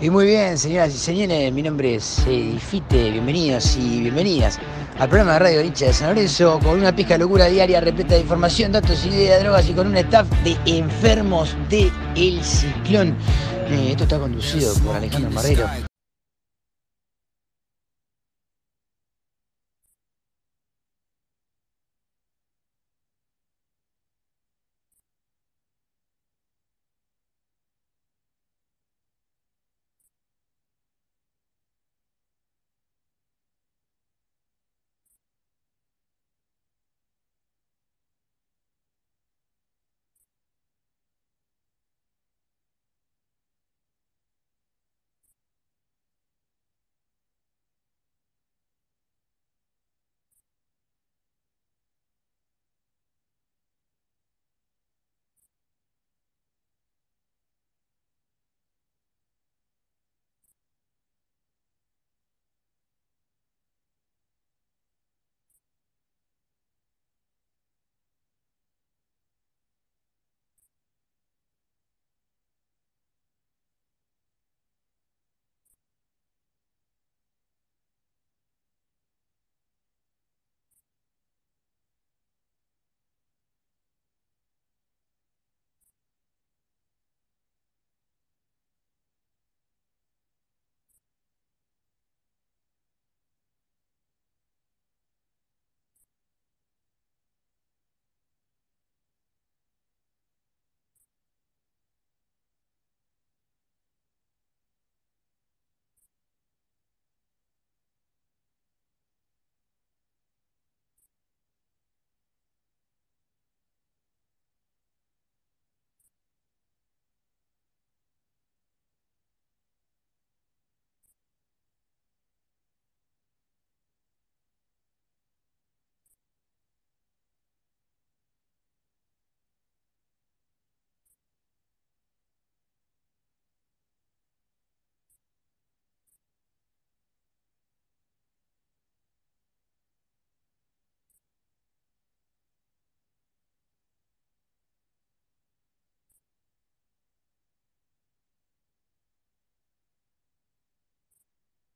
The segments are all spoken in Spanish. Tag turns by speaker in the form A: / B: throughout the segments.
A: Y muy bien, señoras y señores, mi nombre es eh, Ifite, bienvenidos y bienvenidas al programa de Radio Goricha de San Lorenzo con una pizca locura diaria repleta de información, datos, ideas, drogas y con un staff de enfermos de El Ciclón. Eh, esto está conducido por Alejandro Marrero.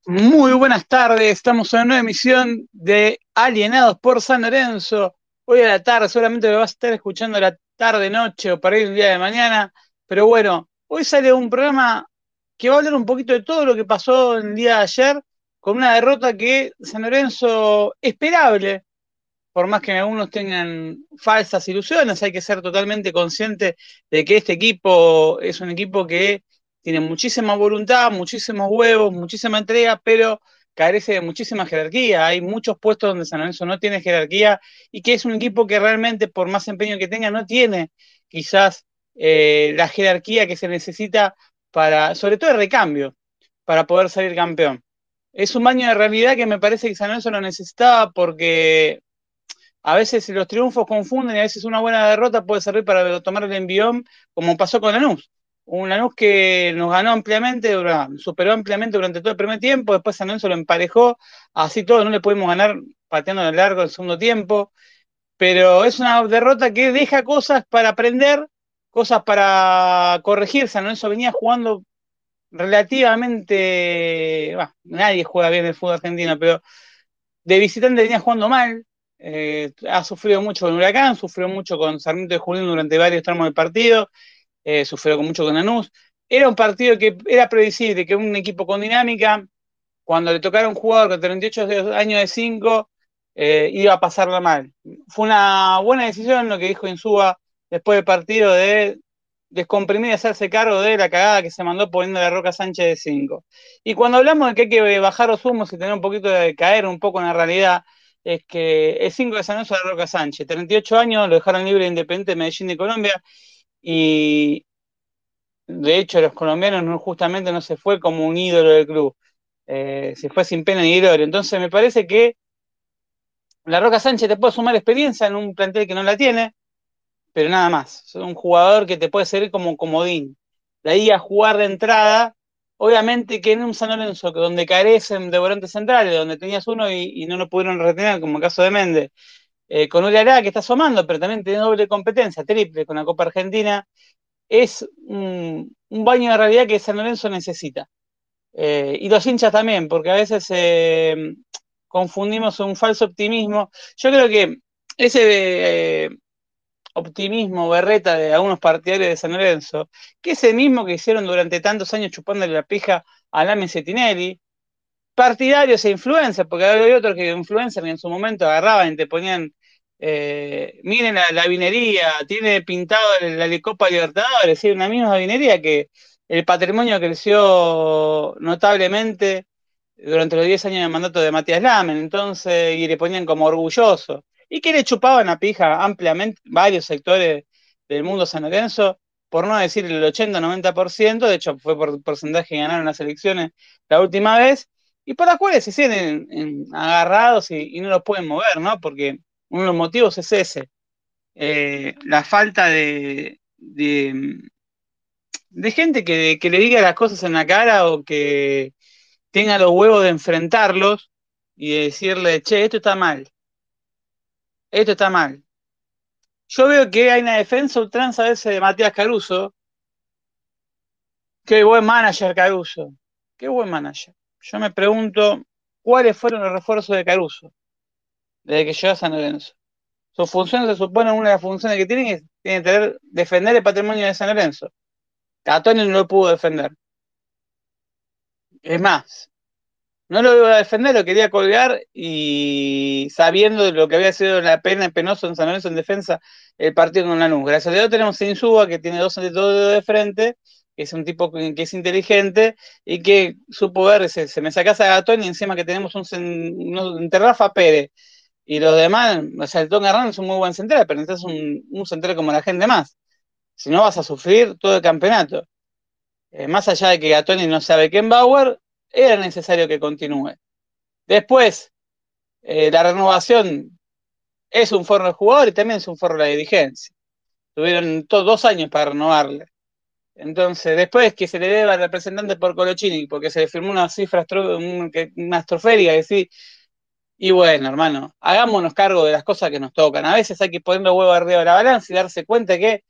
B: Muy buenas tardes, estamos en una nueva emisión de Alienados por San Lorenzo. Hoy a la tarde, seguramente lo vas a estar escuchando la tarde, noche o para ir un día de mañana. Pero bueno, hoy sale un programa que va a hablar un poquito de todo lo que pasó el día de ayer, con una derrota que San Lorenzo esperable, por más que algunos tengan falsas ilusiones, hay que ser totalmente consciente de que este equipo es un equipo que tiene muchísima voluntad, muchísimos huevos, muchísima entrega, pero carece de muchísima jerarquía. Hay muchos puestos donde San Lorenzo no tiene jerarquía y que es un equipo que realmente, por más empeño que tenga, no tiene quizás eh, la jerarquía que se necesita para, sobre todo el recambio, para poder salir campeón. Es un baño de realidad que me parece que San Lorenzo lo necesitaba porque a veces los triunfos confunden y a veces una buena derrota puede servir para tomar el envión, como pasó con Lanús un Lanús que nos ganó ampliamente, superó ampliamente durante todo el primer tiempo, después San Lorenzo lo emparejó, así todo no le pudimos ganar pateando de largo el segundo tiempo, pero es una derrota que deja cosas para aprender, cosas para corregir, San Lorenzo venía jugando relativamente, nadie juega bien el fútbol argentino, pero de visitante venía jugando mal, eh, ha sufrido mucho con Huracán, sufrió mucho con Sarmiento de Julián durante varios tramos del partido, eh, sufrió mucho con Anús. Era un partido que era previsible, que un equipo con dinámica, cuando le tocara a un jugador con 38 años de 5, eh, iba a pasarla mal. Fue una buena decisión lo que dijo Insúa después del partido de descomprimir y hacerse cargo de la cagada que se mandó poniendo la Roca Sánchez de 5. Y cuando hablamos de que hay que bajar los humos y tener un poquito de caer un poco en la realidad, es que el 5 de San Lorenzo de Roca Sánchez, 38 años, lo dejaron libre Independiente de Medellín de Colombia, y de hecho los colombianos no, justamente no se fue como un ídolo del club, eh, se fue sin pena ni gloria. Entonces me parece que la Roca Sánchez te puede sumar experiencia en un plantel que no la tiene, pero nada más. Es un jugador que te puede servir como comodín. De ahí a jugar de entrada, obviamente que en un San Lorenzo donde carecen de volantes centrales, donde tenías uno y, no lo pudieron retener, como el caso de Méndez, eh, con Uriará que está asomando, pero también tiene doble competencia, triple con la Copa Argentina, es un, baño de realidad que San Lorenzo necesita. Eh, y los hinchas también, porque a veces eh, confundimos un falso optimismo. Yo creo que ese optimismo berreta de algunos partidarios de San Lorenzo, que es el mismo que hicieron durante tantos años chupándole la pija a Lame Cetinelli, partidarios e influencers, porque había otros que influencers que en su momento agarraban y te ponían, eh, miren la, vinería, tiene pintado la Copa Libertadores, ¿sí? una misma vinería que el patrimonio creció notablemente durante los 10 años de mandato de Matías Lamen, entonces, y le ponían como orgulloso, y que le chupaban a pija ampliamente varios sectores del mundo San Lorenzo, por no decir el 80-90%, de hecho fue por porcentaje que ganaron las elecciones la última vez, y por las cuales se sienten agarrados y, no los pueden mover, ¿no? Porque uno de los motivos es ese, eh, la falta de, de, gente que, le diga las cosas en la cara o que tenga los huevos de enfrentarlos y decirle, che, esto está mal, esto está mal. Yo veo que hay una defensa ultranza a veces de Matías Caruso. Qué buen manager Caruso. Qué buen manager yo me pregunto cuáles fueron los refuerzos de Caruso desde que llegó a San Lorenzo. Sus funciones se suponen una de las funciones que tienen es tener, defender el patrimonio de San Lorenzo. Catoni no lo pudo defender. Es más, no lo iba a defender, lo quería colgar y sabiendo lo que había sido la pena penoso en San Lorenzo en defensa el partido con Lanús. Gracias a Dios tenemos a Insúa que tiene dos dedos de frente que es un tipo que es inteligente y que supo ver, se, se me sacas a Gatón y encima que tenemos un, un y los demás, o sea, el Tom Hernández es un muy buen central, pero necesitas un, un central como la gente más. Si no vas a sufrir todo el campeonato. Eh, más allá de que Gatoni no sabe quién Bauer, era necesario que continúe. Después, eh, la renovación es un forro de jugador y también es un forro de la dirigencia. Tuvieron dos años para renovarle. Entonces, después que se le deba al representante por Colochini, porque se le firmó una cifra una astroférica, que sí. Y bueno, hermano, hagámonos cargo de las cosas que nos tocan. A veces hay que poner los huevos arriba de la balanza y darse cuenta que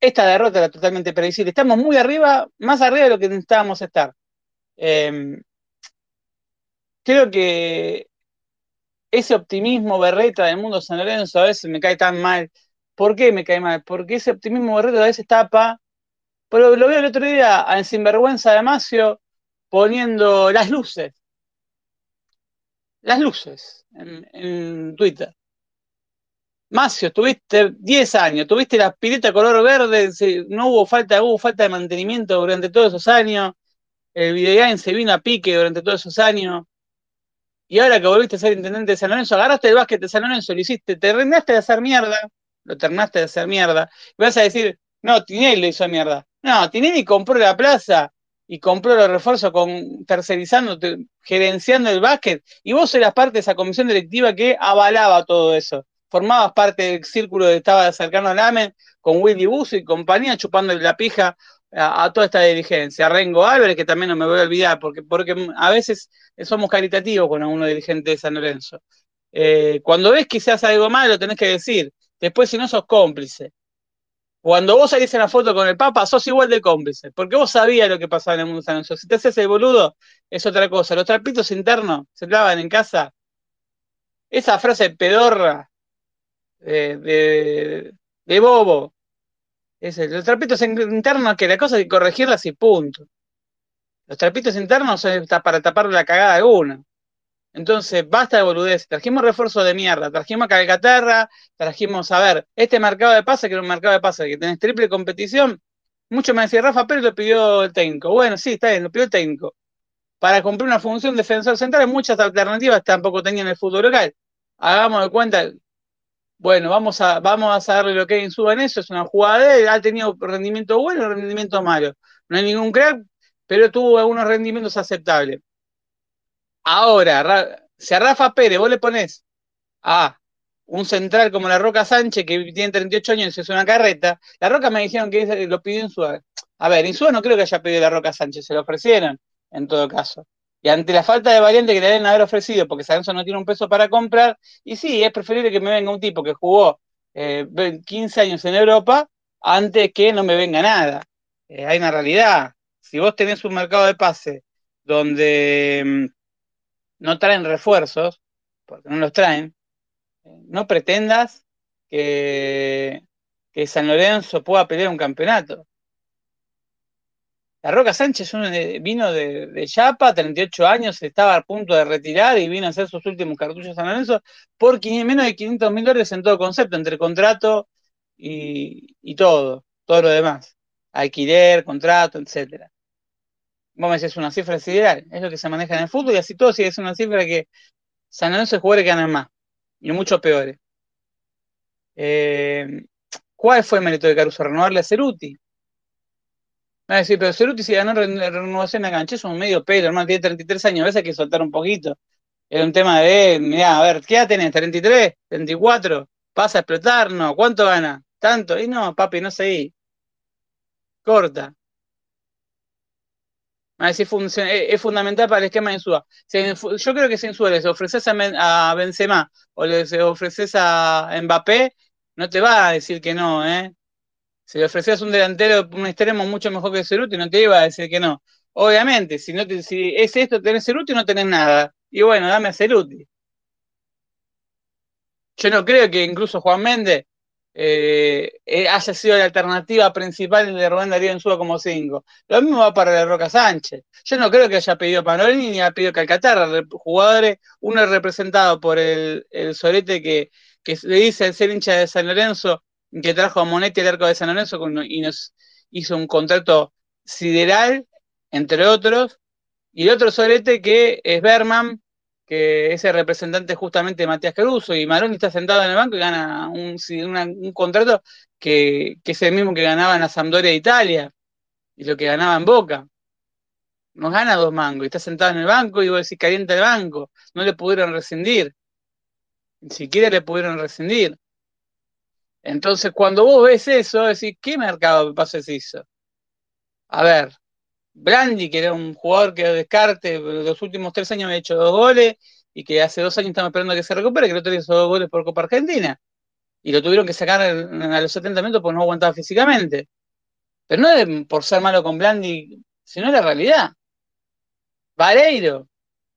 B: esta derrota era totalmente previsible. Estamos muy arriba, más arriba de lo que necesitábamos estar. Em, creo que ese optimismo berreta del mundo San Lorenzo a veces me cae tan mal ¿Por qué me cae mal? Porque ese optimismo Barreto a veces tapa. Pero lo veo el otro día en Sinvergüenza de Macio poniendo las luces. Las luces en, Twitter. Macio, tuviste 10 años, tuviste la pileta color verde, no hubo falta, hubo falta de mantenimiento durante todos esos años, el videogame se vino a pique durante todos esos años, y ahora que volviste a ser intendente de San Lorenzo, agarraste el básquet de San Lorenzo, lo hiciste, te rendaste de hacer mierda, lo terminaste de hacer mierda, y vas a decir, no, Tinelli lo hizo mierda. No, Tinelli compró la plaza y compró los refuerzos con tercerizando, gerenciando el básquet, y vos eras parte de esa comisión directiva que avalaba todo eso. Formabas parte del círculo que estaba cercano al AME, con Willy Busso y compañía, chupando la pija a, toda esta dirigencia. A Rengo Álvarez, que también no me voy a olvidar, porque, porque a veces somos caritativos con algunos dirigentes de San Lorenzo. Eh, cuando ves que se hace algo mal, lo tenés que decir. Después, si no sos cómplice. Cuando vos salís en la foto con el Papa, sos igual de cómplice, porque vos sabías lo que pasaba en el mundo San Si te haces el boludo, es otra cosa. Los trapitos internos se clavan en casa. Esa frase pedorra de, de, bobo. Es los trapitos internos que la cosa hay que corregirlas y punto. Los trapitos internos son para tapar la cagada de uno. Entonces, basta de boludez. Trajimos refuerzo de mierda, trajimos a Calcaterra, trajimos, a ver, este mercado de pase, que era un mercado de pase, que tenés triple competición. Mucho me decía Rafa Pérez lo pidió el técnico. Bueno, sí, está bien, lo pidió el técnico. Para cumplir una función defensor central, muchas alternativas tampoco tenían el fútbol local. Hagamos de cuenta, bueno, vamos a, vamos a lo que hay en su en eso, es una jugada ha tenido rendimiento bueno, rendimiento malo. No hay ningún crack, pero tuvo algunos rendimientos aceptables. Ahora, si a Rafa Pérez vos le pones a un central como la Roca Sánchez, que tiene 38 años y es una carreta, la Roca me dijeron que lo pidió su... A ver, su no creo que haya pedido la Roca Sánchez, se lo ofrecieron, en todo caso. Y ante la falta de variante que le deben haber ofrecido, porque Sanso no tiene un peso para comprar, y sí, es preferible que me venga un tipo que jugó 15 eh, años en Europa antes que no me venga nada. Eh, hay una realidad. si vos tenés un mercado de pase donde mm, no traen refuerzos, porque no los traen, no pretendas que, San Lorenzo pueda pelear un campeonato. La Roca Sánchez vino de, de Yapa, 38 años, estaba a punto de retirar y vino a hacer sus últimos cartuchos a San Lorenzo por menos de 500 mil dólares en todo concepto, entre contrato y, todo, todo lo demás. Alquiler, contrato, etcétera. Vos me decís, es una cifra sideral, es lo que se maneja en el fútbol y así todo sigue es una cifra que San Lorenzo es jugadores ganan más y mucho peores. Eh, ¿Cuál fue el mérito de Caruso? Renovarle a Ceruti. Me a decir, pero Ceruti si ganó renovación a cancha, es un medio pelo, hermano, tiene 33 años, a veces hay que soltar un poquito. Es un tema de, mira, a ver, ¿qué edad tenés? ¿33? ¿34? ¿Pasa a explotar? No, ¿cuánto gana? tanto, y no, papi, no sé, corta. Es, es fundamental para el esquema de Insúa. Yo creo que si Insúa les ofreces a, Benzema o les ofreces a Mbappé, no te va a decir que no, ¿eh? Si le ofreces un delantero, un extremo mucho mejor que Ceruti, no te iba a decir que no. Obviamente, si, no es esto, tenés Ceruti, no tenés nada. Y bueno, dame a Ceruti. Yo no creo que incluso Juan Méndez eh, eh, haya sido la alternativa principal de Rubén Darío en Suba como 5. Lo mismo va para Roca Sánchez. Yo no creo que haya pedido Panolini ni haya pedido Calcaterra. Jugadores, uno es representado por el, el Sorete que, le dice ser hincha de San Lorenzo, que trajo a Monetti al arco de San Lorenzo y nos hizo un contrato sideral, entre otros. Y el otro Sorete que es Berman, que ese representante justamente de Matías Caruso y Maroni está sentado en el banco y gana un, contrato que, es el mismo que ganaba en la Sampdoria de Italia y lo que ganaba en Boca. Nos gana dos mangos y está sentado en el banco y vos decís caliente el banco. No le pudieron rescindir. Ni siquiera le pudieron rescindir. Entonces, cuando vos ves eso, decís, ¿qué mercado de pases hizo? A ver, Brandi, que era un jugador que descarte, los últimos tres años me ha hecho dos goles y que hace dos años estamos esperando que se recupere, que día hizo dos goles por Copa Argentina. Y lo tuvieron que sacar a los 70 minutos porque no aguantaba físicamente. Pero no es por ser malo con Blandi, sino la realidad. Vareiro.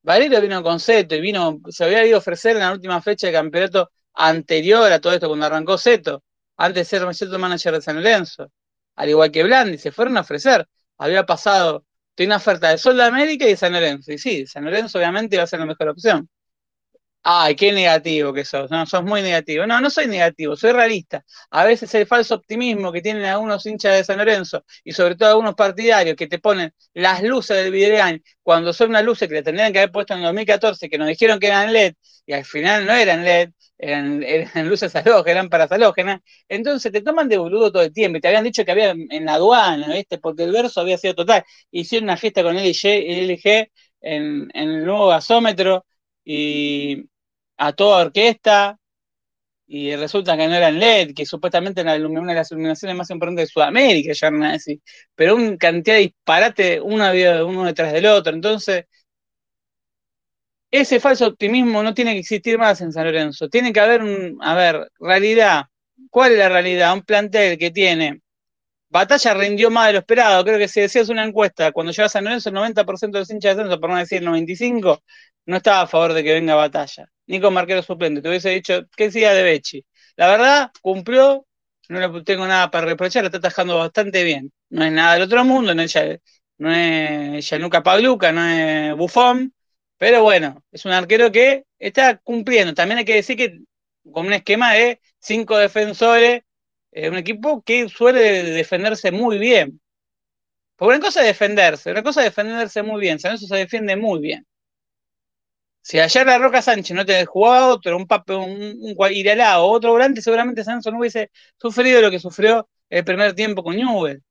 B: Vareiro vino con Seto y vino, se había ido a ofrecer en la última fecha de campeonato anterior a todo esto, cuando arrancó Seto, antes de ser cierto manager de San Lorenzo. Al igual que Blandi, se fueron a ofrecer había pasado, tiene una oferta de Sol de América y de San Lorenzo. Y sí, San Lorenzo obviamente va a ser la mejor opción. Ay, qué negativo que sos, no, sos muy negativo. No, no soy negativo, soy realista. A veces el falso optimismo que tienen algunos hinchas de San Lorenzo y sobre todo algunos partidarios que te ponen las luces del videogame cuando son unas luces que le tendrían que haber puesto en 2014, que nos dijeron que eran LED y al final no eran LED, eran, luces halógenas, eran parasalógenas, entonces te toman de boludo todo el tiempo y te habían dicho que había en la aduana, ¿viste? Porque el verso había sido total. Hicieron una fiesta con LG, LG en, en el nuevo gasómetro y a toda orquesta y resulta que no eran LED, que supuestamente era una de las iluminaciones más importantes de Sudamérica, ya no decir, pero una cantidad de disparate uno, uno detrás del otro. Entonces, ese falso optimismo no tiene que existir más en San Lorenzo. Tiene que haber un, a ver, realidad. ¿Cuál es la realidad? Un plantel que tiene. Batalla rindió más de lo esperado. Creo que si decías una encuesta, cuando llega a San Lorenzo, el 90% de los hinchas de San por no decir el 95%, no estaba a favor de que venga Batalla. Ni con marquero suplente. Te hubiese dicho, ¿qué decía de Bechi? La verdad, cumplió. No le tengo nada para reprochar, lo está atajando bastante bien. No es nada del otro mundo, no es, no es Yanuca Pabluca, no es Bufón pero bueno, es un arquero que está cumpliendo. También hay que decir que con un esquema de cinco defensores, es un equipo que suele defenderse muy bien. Porque una cosa es defenderse, una cosa es defenderse muy bien. San se defiende muy bien. Si ayer la Roca Sánchez no te jugaba otro, un papel, un, un o otro volante, seguramente Sanso no hubiese sufrido lo que sufrió el primer tiempo con Newell.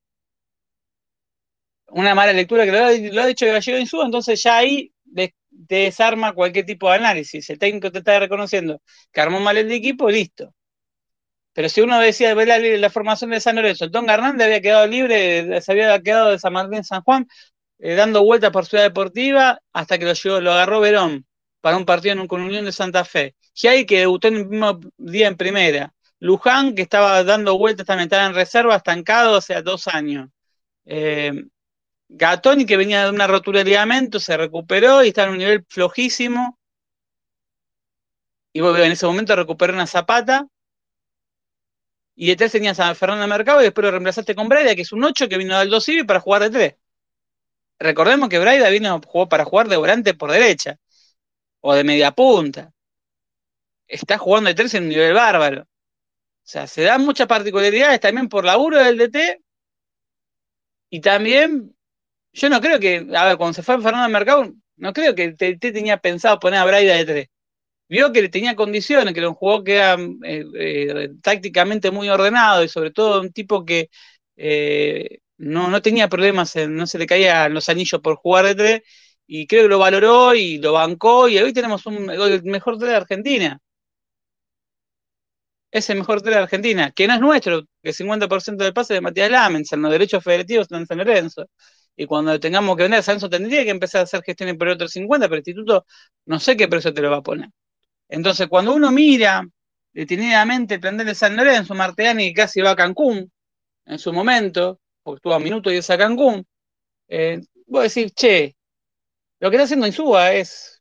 B: Una mala lectura que lo ha, dicho Gallego su, entonces ya ahí te desarma cualquier tipo de análisis. El técnico te está reconociendo que armó mal el equipo, listo. Pero si uno decía ver la, formación de San Lorenzo, Don Hernández había quedado libre, se había quedado de San Martín San Juan, eh, dando vueltas por Ciudad Deportiva, hasta que lo llevó, lo agarró Verón para un partido en, con Unión de Santa Fe. hay que debutó en el mismo día en primera. Luján, que estaba dando vueltas también, estaba en reserva, estancado hace dos años. Eh, Gatoni, que venía de una rotura de ligamento, se recuperó y está en un nivel flojísimo. Y en ese momento recuperó una zapata. Y de tres tenías a Fernando Mercado y después lo reemplazaste con Braida, que es un 8 que vino del 2 Civi para jugar de 3. Recordemos que Braida vino jugó para jugar de volante por derecha o de media punta. Está jugando de 3 en un nivel bárbaro. O sea, se dan muchas particularidades también por laburo del DT y también yo no creo que, a ver, cuando se fue Fernando Mercado, no creo que te, tenía pensado poner a Braida de tres. Vio que tenía condiciones, que era un jugador que era eh, eh, tácticamente muy ordenado y sobre todo un tipo que eh, no, no tenía problemas, no se le caían los anillos por jugar de tres y creo que lo valoró y lo bancó y hoy tenemos un, el mejor tres de Argentina. Es el mejor tres de Argentina, que no es nuestro, que el 50% del pase de Matías Lamens, en los derechos federativos en San Lorenzo y cuando tengamos que vender, Sanso tendría que empezar a hacer gestiones por otro 50, pero el instituto no sé qué precio te lo va a poner. Entonces, cuando uno mira detenidamente el plantel de San Lorenzo, Marteani casi va a Cancún en su momento, porque estuvo a minuto y es a Cancún, eh, voy a decir, che, lo que está haciendo Insúa es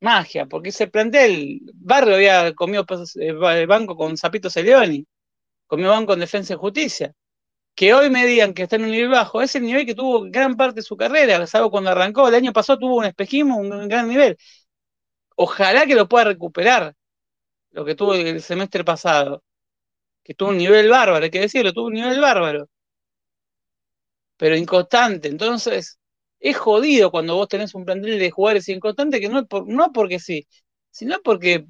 B: magia, porque ese plantel, Barrio había comido el banco con Zapito Celeoni, comió banco en Defensa y Justicia que hoy me digan que está en un nivel bajo, es el nivel que tuvo gran parte de su carrera, salvo cuando arrancó, el año pasado tuvo un espejismo, un gran nivel. Ojalá que lo pueda recuperar, lo que tuvo el semestre pasado, que tuvo un nivel bárbaro, hay que decirlo, tuvo un nivel bárbaro, pero inconstante, entonces es jodido cuando vos tenés un plantel de jugadores inconstantes que no, no porque sí, sino porque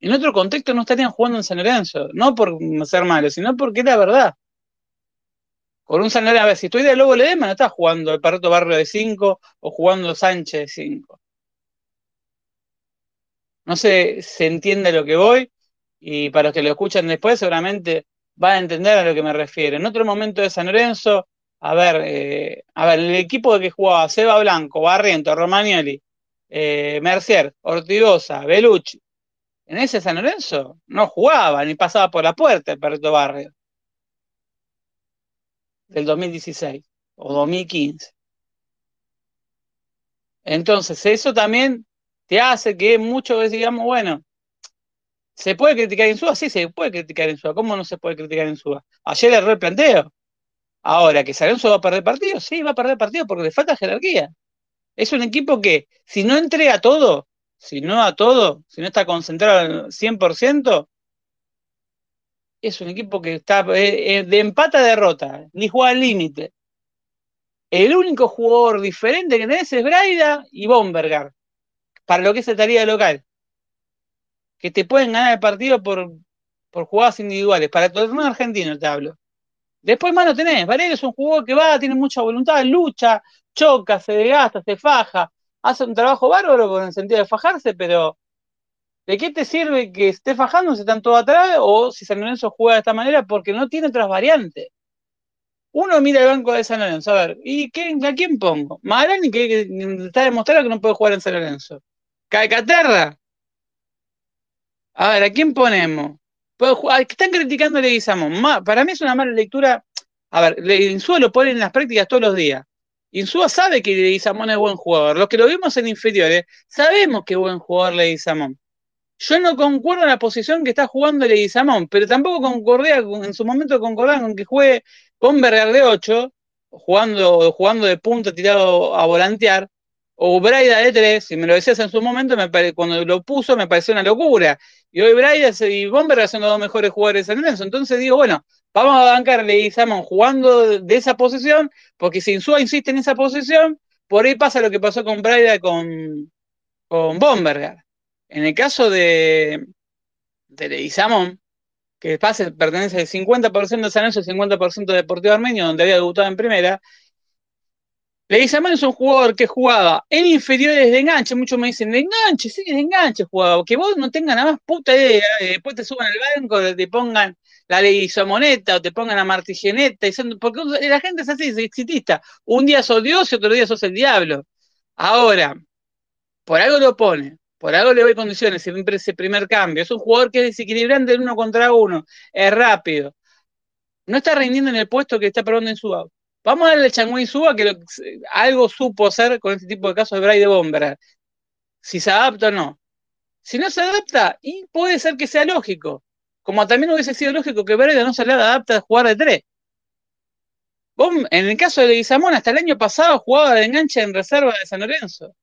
B: en otro contexto no estarían jugando en San Lorenzo, no por ser malos, sino porque es la verdad. Con un San a ver, si estoy de Lobo Ledema, no está jugando el Perreto Barrio de 5 o jugando Sánchez de 5. No sé, se entiende lo que voy y para los que lo escuchan después seguramente van a entender a lo que me refiero. En otro momento de San Lorenzo, a ver, eh, a ver, el equipo que jugaba Seba Blanco, Barriento, Romagnoli, eh, Mercier, Ortigosa, Belucci, en ese San Lorenzo no jugaba ni pasaba por la puerta el Perreto Barrio del 2016 o 2015. Entonces, eso también te hace que muchos digamos, bueno, ¿se puede criticar en SUA? Sí, se puede criticar en SUA. ¿Cómo no se puede criticar en SUA? Ayer erró el planteo. Ahora, ¿que Salenzo va a perder partido? Sí, va a perder partido porque le falta jerarquía. Es un equipo que, si no entrega todo, si no a todo, si no está concentrado al 100%, es un equipo que está eh, eh, de empata a derrota, ni juega al límite. El único jugador diferente que tenés es Braida y Bombergar, para lo que es tarea local. Que te pueden ganar el partido por, por jugadas individuales. Para todo el mundo argentino te hablo. Después más no tenés. Varela es un jugador que va, tiene mucha voluntad, lucha, choca, se desgasta, se faja. Hace un trabajo bárbaro en el sentido de fajarse, pero ¿De qué te sirve que esté fajando si están todos atrás o si San Lorenzo juega de esta manera? Porque no tiene otras variantes. Uno mira el banco de San Lorenzo, a ver, ¿y qué, a quién pongo? Marani que, está demostrado que no puede jugar en San Lorenzo. Calcaterra. A ver, ¿a quién ponemos? Están criticando a Leguizamón. Para mí es una mala lectura. A ver, Insúa lo pone en las prácticas todos los días. Insúa sabe que Leguizamón es buen jugador. Los que lo vimos en inferiores, sabemos que es buen jugador Leguizamón. Yo no concuerdo en la posición que está jugando Leguizamón, pero tampoco concordé en su momento concordaba con que juegue con Berger de 8, jugando, jugando de punta tirado a volantear, o Braida de 3, si me lo decías en su momento, me cuando lo puso me pareció una locura. Y hoy Braida y Bomberger son los dos mejores jugadores en eso. Entonces digo, bueno, vamos a bancar Leguizamón jugando de esa posición, porque si Insúa insiste en esa posición, por ahí pasa lo que pasó con Braida con, con Bomberger. En el caso de, de Leguizamón, que pase, pertenece al 50% de San Lorenzo y 50% de Deportivo Armenio, donde había debutado en primera, Leguizamón es un jugador que jugaba en inferiores de enganche, muchos me dicen, de enganche, sí, de enganche jugaba, que vos no tengas nada más puta idea, eh, después te suban al banco, te pongan la Leguizamoneta o te pongan la Martigeneta, porque la gente es así, es exitista, un día sos Dios y otro día sos el diablo. Ahora, por algo lo pone, por algo le doy condiciones, siempre ese primer cambio. Es un jugador que es desequilibrante en uno contra uno, es rápido. No está rindiendo en el puesto que está probando en su auto. Vamos a darle a Suba que algo supo hacer con este tipo de casos de Bride Bomber. Si se adapta o no. Si no se adapta, y puede ser que sea lógico. Como también hubiese sido lógico que Bride no se le adapta a jugar de tres. en el caso de Leguizamón, hasta el año pasado jugaba de enganche en reserva de San Lorenzo.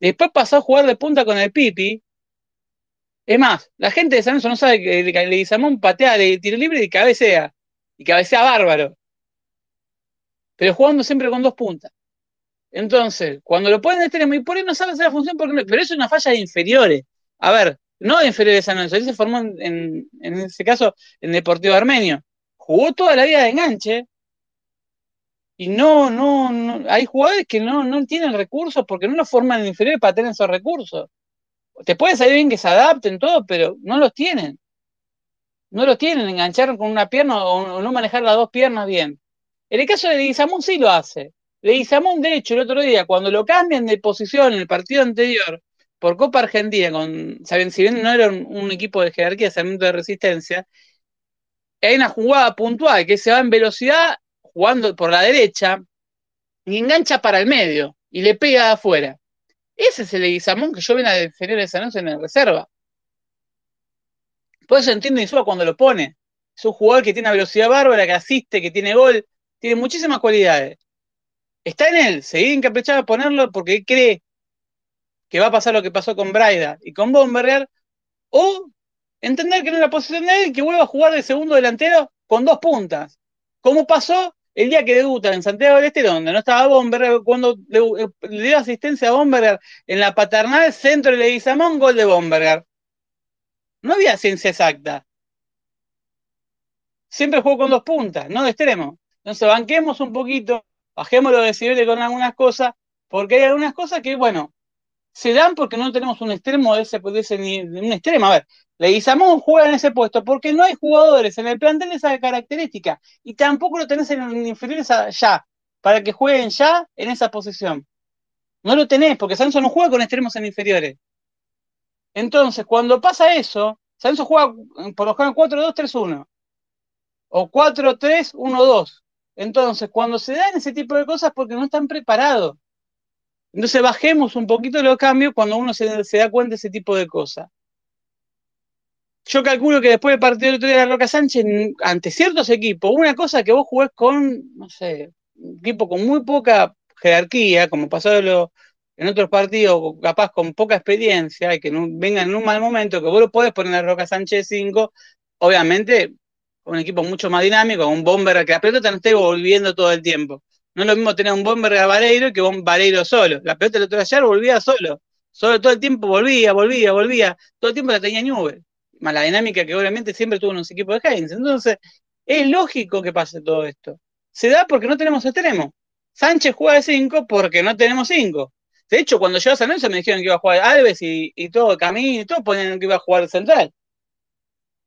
B: Después pasó a jugar de punta con el Pipi. Es más, la gente de San Lorenzo no sabe que Leguizamón patea de tiro libre y cabecea. Y cabecea bárbaro pero jugando siempre con dos puntas. Entonces, cuando lo ponen de extremo y por ahí no sabe hacer la función, porque pero es una falla de inferiores. A ver, no de inferiores a Él se formó en, en, ese caso en Deportivo Armenio. Jugó toda la vida de enganche. Y no, no, no, hay jugadores que no, no tienen recursos porque no lo forman en inferiores para tener esos recursos. Te puede salir bien que se adapten todo, pero no los tienen. No los tienen, enganchar con una pierna o no manejar las dos piernas bien. En el caso de Leguizamón sí lo hace. Leguizamón, de hecho, el otro día, cuando lo cambian de posición en el partido anterior por Copa Argentina, con, saben, si bien no era un, equipo de jerarquía, segmento de resistencia, hay una jugada puntual que se va en velocidad jugando por la derecha y engancha para el medio y le pega de afuera. Ese es el Leguizamón que yo vine a defender esa noche en la reserva. Por eso entiende Insúa cuando lo pone. Es un jugador que tiene velocidad bárbara, que asiste, que tiene gol, tiene muchísimas cualidades. Está en él, seguir encaprichado a ponerlo porque cree que va a pasar lo que pasó con Braida y con Bomberger, o entender que no es la posición de él que vuelva a jugar de segundo delantero con dos puntas. Como pasó el día que debuta en Santiago del Este, donde no estaba Bomberger, cuando le, dio asistencia a Bomberger en la paternal centro de Leguizamón, gol de Bomberger. No había ciencia exacta. Siempre jugó con dos puntas, no de extremo. Entonces, banquemos un poquito, bajemos los decibeles con algunas cosas, porque hay algunas cosas que, bueno, se dan porque no tenemos un extremo de ese, de ese un extremo. A ver, Leguizamón juega en ese puesto porque no hay jugadores en el plantel de esa característica y tampoco lo tenés en inferiores ya, para que jueguen ya en esa posición. No lo tenés porque Sanso no juega con extremos en inferiores. Entonces, cuando pasa eso, Sanso juega por lo general 4-2-3-1 o 4-3-1-2. Entonces, cuando se dan ese tipo de cosas, porque no están preparados. Entonces, bajemos un poquito los cambios cuando uno se, da cuenta de ese tipo de cosas. Yo calculo que después del partido del día de la Roca Sánchez, ante ciertos equipos, una cosa que vos jugués con, no sé, un equipo con muy poca jerarquía, como pasó en otros partidos, capaz con poca experiencia, y que no, vengan en un mal momento, que vos lo podés poner la Roca Sánchez 5, obviamente un equipo mucho más dinámico, un bomber que la pelota no esté volviendo todo el tiempo. No es lo mismo tener un bomber a Vareiro que un Vareiro solo. La pelota el otro ayer volvía solo. Solo todo el tiempo volvía, volvía, volvía. Todo el tiempo la tenía Newell. Más la dinámica que obviamente siempre tuvo en los equipos de Heinz. Entonces, es lógico que pase todo esto. Se da porque no tenemos extremo. Sánchez juega de 5 porque no tenemos 5. De hecho, cuando llegó a San Lorenzo me dijeron que iba a jugar Alves y, y todo Camino y todo ponían que iba a jugar central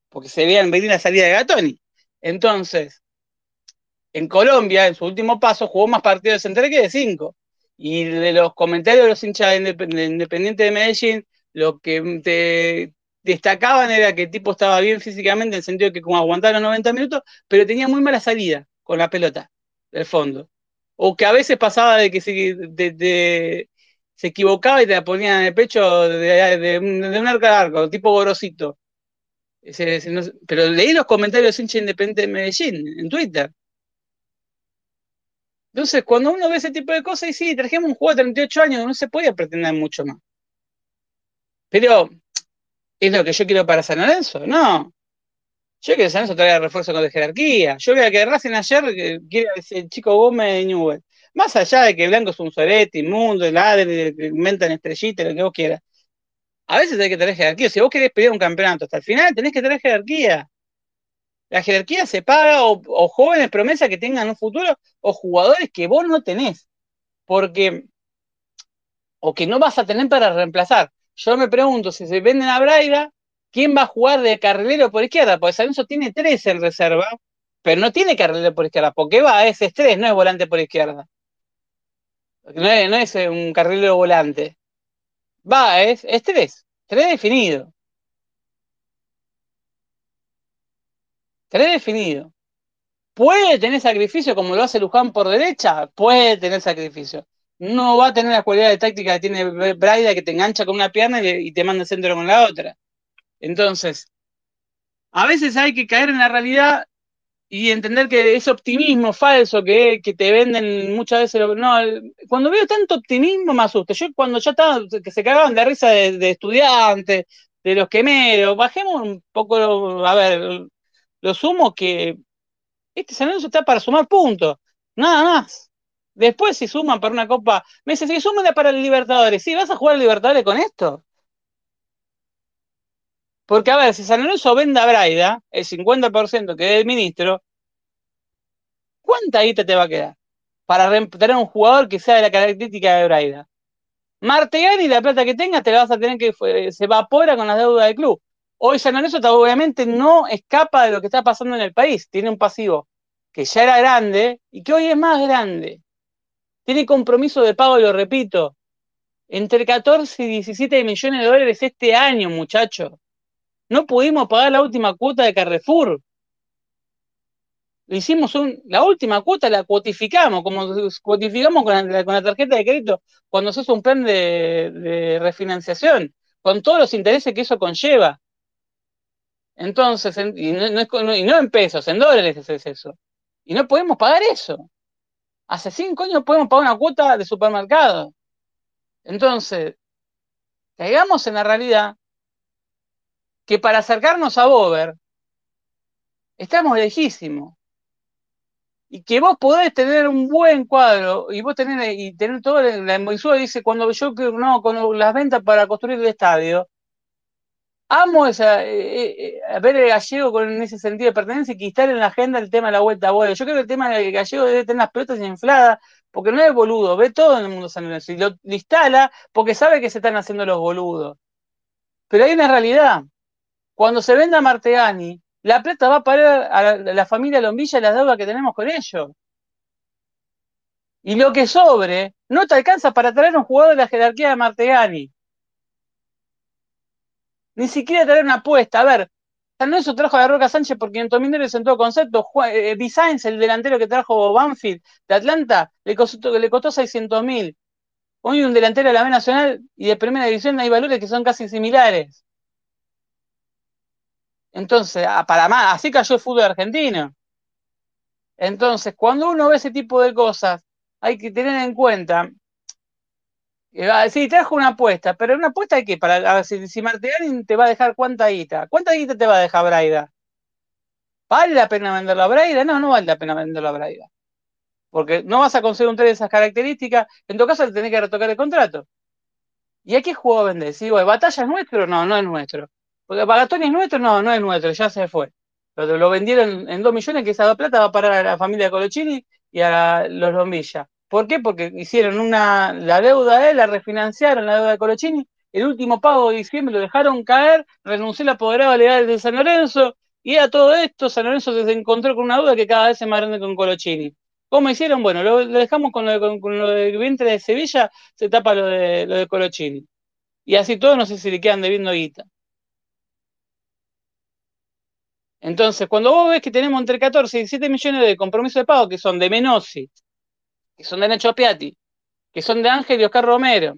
B: porque se veían venir la salida de Gatoni. Entonces, en Colombia, en su último paso, jugó más partidos de central que de cinco. Y de los comentarios de los hinchas de Independiente de Medellín, lo que te destacaban era que el tipo estaba bien físicamente, en el sentido de que como aguantaba los 90 minutos, pero tenía muy mala salida con la pelota del fondo. O que a veces pasaba de que se, se equivocaba y te la ponían en el pecho de, un arco a arco, tipo gorosito pero leí los comentarios de hincha independiente de Medellín en Twitter. Entonces, cuando uno ve ese tipo de cosas, y sí, trajimos un juego de 38 años, no se podía pretender mucho más. Pero, ¿es lo que yo quiero para San Lorenzo? No. Yo quiero que San Lorenzo traiga refuerzo con la jerarquía. Yo veo que Racing ayer que quiere el chico Gómez de Newell. Más allá de que Blanco es un sorete, inmundo, ladre, que inventan estrellitas, lo que vos quieras a veces tenés que tener jerarquía. Si vos querés pedir un campeonato hasta el final, tenés que tener jerarquía. La jerarquía se paga o, jóvenes promesas que tengan un futuro o jugadores que vos no tenés. Porque, o que no vas a tener para reemplazar. Yo me pregunto, si se venden a Braida, ¿quién va a jugar de carrilero por izquierda? Porque Alonso tiene tres en reserva, pero no tiene carrilero por izquierda. porque va? Es tres, no es volante por izquierda. No es, no es un carrilero volante. Va, es, es tres. Tres definido. Tres definido. ¿Puede tener sacrificio como lo hace Luján por derecha? Puede tener sacrificio. No va a tener la cualidad de táctica que tiene Braida que te engancha con una pierna y te manda el centro con la otra. Entonces, a veces hay que caer en la realidad y entender que ese optimismo falso que, que te venden muchas veces. No, cuando veo tanto optimismo me asusta. Yo cuando ya estaba, que se cagaban de risa de, estudiantes, de los quemeros, bajemos un poco, a ver, lo sumo que este San está para sumar puntos, nada más. Después si suman para una copa, me dice, si suman para el Libertadores, ¿sí vas a jugar Libertadores con esto? Porque, a ver, si San Lorenzo vende a Braida, el 50% que es el ministro, ¿cuánta guita te va a quedar? Para tener un jugador que sea de la característica de Braida. Martegani, la plata que tengas, te la vas a tener que se evapora con las deudas del club. Hoy San Lorenzo obviamente no escapa de lo que está pasando en el país. Tiene un pasivo que ya era grande y que hoy es más grande. Tiene compromiso de pago, lo repito, entre 14 y 17 millones de dólares este año, muchachos. No pudimos pagar la última cuota de Carrefour. Hicimos un, la última cuota la cuotificamos, como cuotificamos con la, tarjeta de crédito cuando se hace un plan de, refinanciación, con todos los intereses que eso conlleva. Entonces, y, no, y no en pesos, en dólares es eso. Y no podemos pagar eso. Hace cinco años podemos pagar una cuota de supermercado. Entonces, caigamos en la realidad que para acercarnos a Bober estamos lejísimos. Y que vos podés tener un buen cuadro y vos tener, y tener todo la envoltura, dice, cuando yo no, con las ventas para construir el estadio, amo esa, eh, eh, ver el gallego con ese sentido de pertenencia y que en la agenda el tema de la vuelta a vuelo. Yo creo que el tema del gallego debe tener las pelotas infladas, porque no es boludo, ve todo en el mundo San y lo instala porque sabe que se están haciendo los boludos. Pero hay una realidad, cuando se venda Martegani, la plata va a parar a la, familia Lombilla las deudas que tenemos con ellos. Y lo que sobre no te alcanza para traer un jugador de la jerarquía de Martegani. Ni siquiera traer una apuesta. A ver, San Lorenzo trajo a Roca Sánchez por 500 mil dólares en todo concepto. Eh, el delantero que trajo Banfield de Atlanta, le costó, le costó 600 mil. Hoy un delantero de la B Nacional y de Primera División hay valores que son casi similares. Entonces, para más, así cayó el fútbol argentino. Entonces, cuando uno ve ese tipo de cosas, hay que tener en cuenta sí, trajo una apuesta, pero una apuesta de qué? Para si, si te va a dejar cuánta guita. ¿Cuánta guita te va a dejar Braida? ¿Vale la pena venderlo a Braida? No, no vale la pena venderlo a Braida. Porque no vas a conseguir un tren de esas características, en todo caso te tenés que retocar el contrato. ¿Y a qué juego vendés? Si digo, ¿batalla es nuestro? No, no es nuestro. Porque Pagatoni es nuestro, no, no es nuestro, ya se fue. Lo, vendieron en dos millones, que esa plata va a parar a la familia Colochini y a los Lombilla. ¿Por qué? Porque hicieron una, la deuda de él, la refinanciaron, la deuda de Colochini, el último pago de diciembre lo dejaron caer, renunció el apoderado legal de San Lorenzo, y a todo esto San Lorenzo se encontró con una duda que cada vez es más grande con Colochini. ¿Cómo hicieron? Bueno, lo, dejamos con lo, de, con, lo del vientre de Sevilla, se tapa lo de, lo de. Y así todo, no sé si le quedan debiendo guita. Entonces, cuando vos ves que tenemos entre 14 y 17 millones de compromisos de pago que son de Menosi, que son de Nacho Piatti, que son de Ángel y Oscar Romero,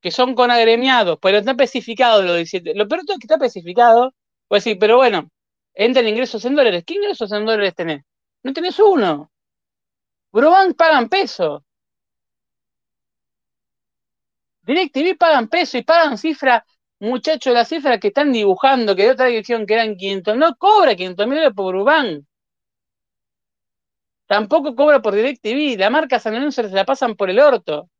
B: que son con agremiados, pero está especificado lo 17. Lo peor es que está especificado, pues sí, pero bueno, entran ingresos en dólares. ¿Qué ingresos en dólares tenés? No tenés uno. Brobank pagan peso. DirecTV pagan peso y pagan cifra muchachos, la cifra que están dibujando, que de otra dirección que eran 500, no cobra 500 mil dólares por Urban. Tampoco cobra por DirecTV. La marca San Lorenzo se la pasan por el orto.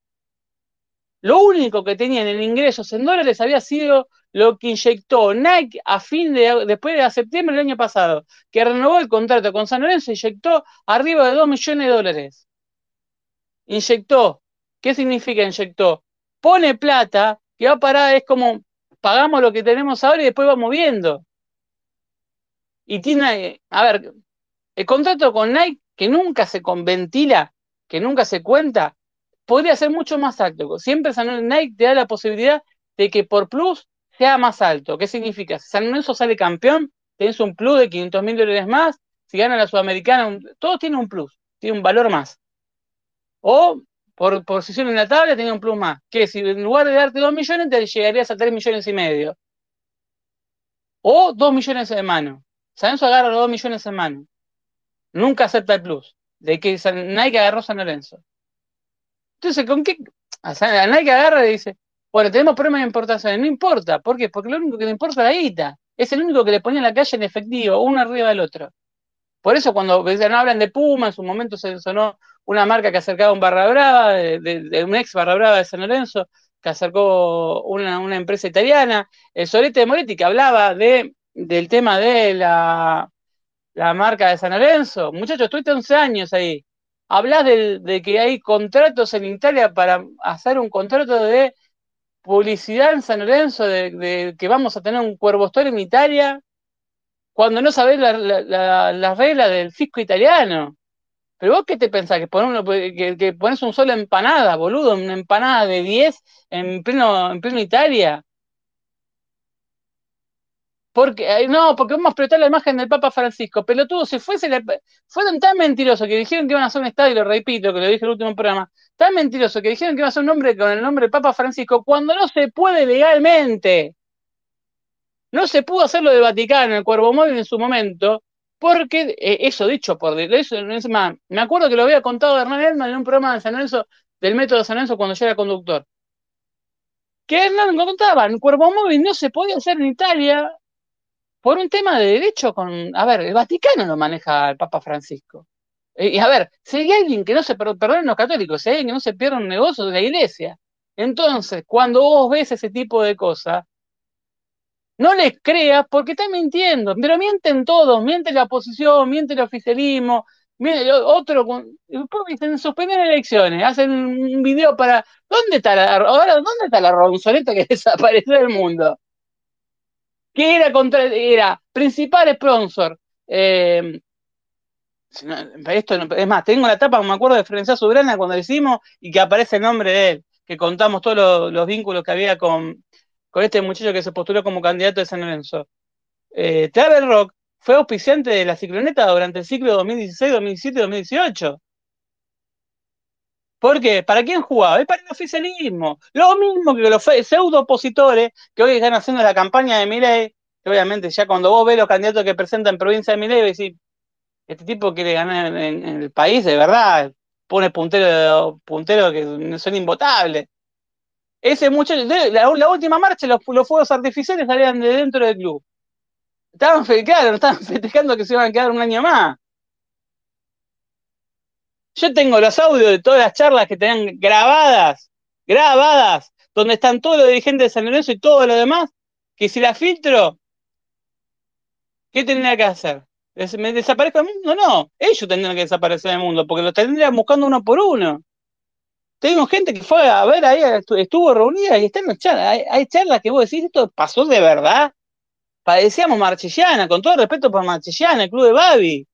B: Lo único que tenían en ingresos en dólares había sido lo que inyectó Nike a fin de, después de septiembre del año pasado, que renovó el contrato con San Lorenzo, inyectó arriba de 2 millones de dólares. Inyectó. ¿Qué significa inyectó? Pone plata que va a parar, es como pagamos lo que tenemos ahora y después vamos viendo. Y tiene, a ver, el contrato con Nike, que nunca se conventila, que nunca se cuenta, podría ser mucho más alto. Siempre San Nike te da la posibilidad de que por plus sea más alto. ¿Qué significa? Si San Lorenzo sale campeón, tenés un plus de 500 mil dólares más. si gana la Sudamericana, todo tiene un plus, tiene un valor más. O por posición en la tabla tiene un plus más. Que si en lugar de darte 2 millones, te llegarías a 3 millones y medio. O 2 millones de mano. San Lorenzo agarra los 2 millones en mano. Nunca acepta el plus. De que Nike agarró San Lorenzo. Entonces, ¿con qué? A Nike agarra y dice, bueno, tenemos problemas de importación. No importa. ¿Por qué? Porque lo único que le importa es la guita. Es el único que le ponía en la calle en efectivo, uno arriba del otro. Por eso cuando no hablan de Puma, en su momento se sonó una marca que acercaba un barra brava, de, un ex barra brava de San Lorenzo, que acercó una, empresa italiana, el Solete de Moretti, que hablaba de, del tema de la, la marca de San Lorenzo. Muchachos, estuviste 11 años ahí. Hablas de, que hay contratos en Italia para hacer un contrato de publicidad en San Lorenzo, de, que vamos a tener un cuervo en Italia, cuando no sabés las la, reglas del fisco italiano. Pero vos qué te pensás, que, que, que pones un solo empanada, boludo, una empanada de 10 en pleno, en pleno Italia. Porque, no, porque vamos a explotar la imagen del Papa Francisco. Pelotudo, se fuese fueron tan mentirosos que dijeron que iban a hacer un estadio, lo repito, que lo dije en el último programa, tan mentirosos que dijeron que iban a hacer un nombre con el nombre del Papa Francisco cuando no se puede legalmente. No se pudo hacerlo del Vaticano, el Cuervo Móvil en su momento, porque eh, eso dicho por eso, es más, me acuerdo que lo había contado Hernán Edman en un programa de San Lorenzo, del método de San Lorenzo cuando yo era conductor. Que Hernán lo contaba, el Cuervo Móvil no se podía hacer en Italia por un tema de derecho con, a ver, el Vaticano lo maneja el Papa Francisco. Eh, y a ver, si hay alguien que no se, perdonen los católicos, si hay alguien que no se pierde un negocio de la iglesia. Entonces, cuando vos ves ese tipo de cosas, no les creas porque están mintiendo, pero mienten todos, miente la oposición, miente el oficialismo, miente otro, dicen suspender elecciones, hacen un video para, ¿dónde está la, ahora, dónde está la ronzoneta que desapareció del mundo? Que era principal sponsor, eh, esto, es más, tengo la tapa, me acuerdo de Florencia Sobrana cuando decimos y que aparece el nombre de él, que contamos todos los vínculos que había con, con este muchacho que se postuló como candidato de San Lorenzo. Eh, Travel Rock fue auspiciante de la cicloneta durante el ciclo 2016, 2017 y 2018. ¿Por qué? ¿Para quién jugaba? Es para el oficialismo. Lo mismo que los pseudo opositores que hoy están haciendo la campaña de Milei, que obviamente ya cuando vos ves los candidatos que presentan en provincia de Milei, decís, este tipo quiere ganar en, el país, de verdad, pone puntero, puntero que son imbotables. Ese muchacho, la, la última marcha, los, fuegos artificiales salían de dentro del club. Estaban, claro, estaban festejando que se iban a quedar un año más. Yo tengo los audios de todas las charlas que tenían grabadas, grabadas, donde están todos los dirigentes de San Lorenzo y todo lo demás, que si la filtro, ¿qué tendría que hacer? ¿Me desaparezco del mundo? No, ellos tendrían que desaparecer del mundo, porque los tendrían buscando uno por uno. Tengo gente que fue a ver ahí, estuvo reunida y están en charlas. Hay, charlas que vos decís, esto pasó de verdad. Padecíamos Marchillana, con todo respeto por Marchillana, el club de Babi.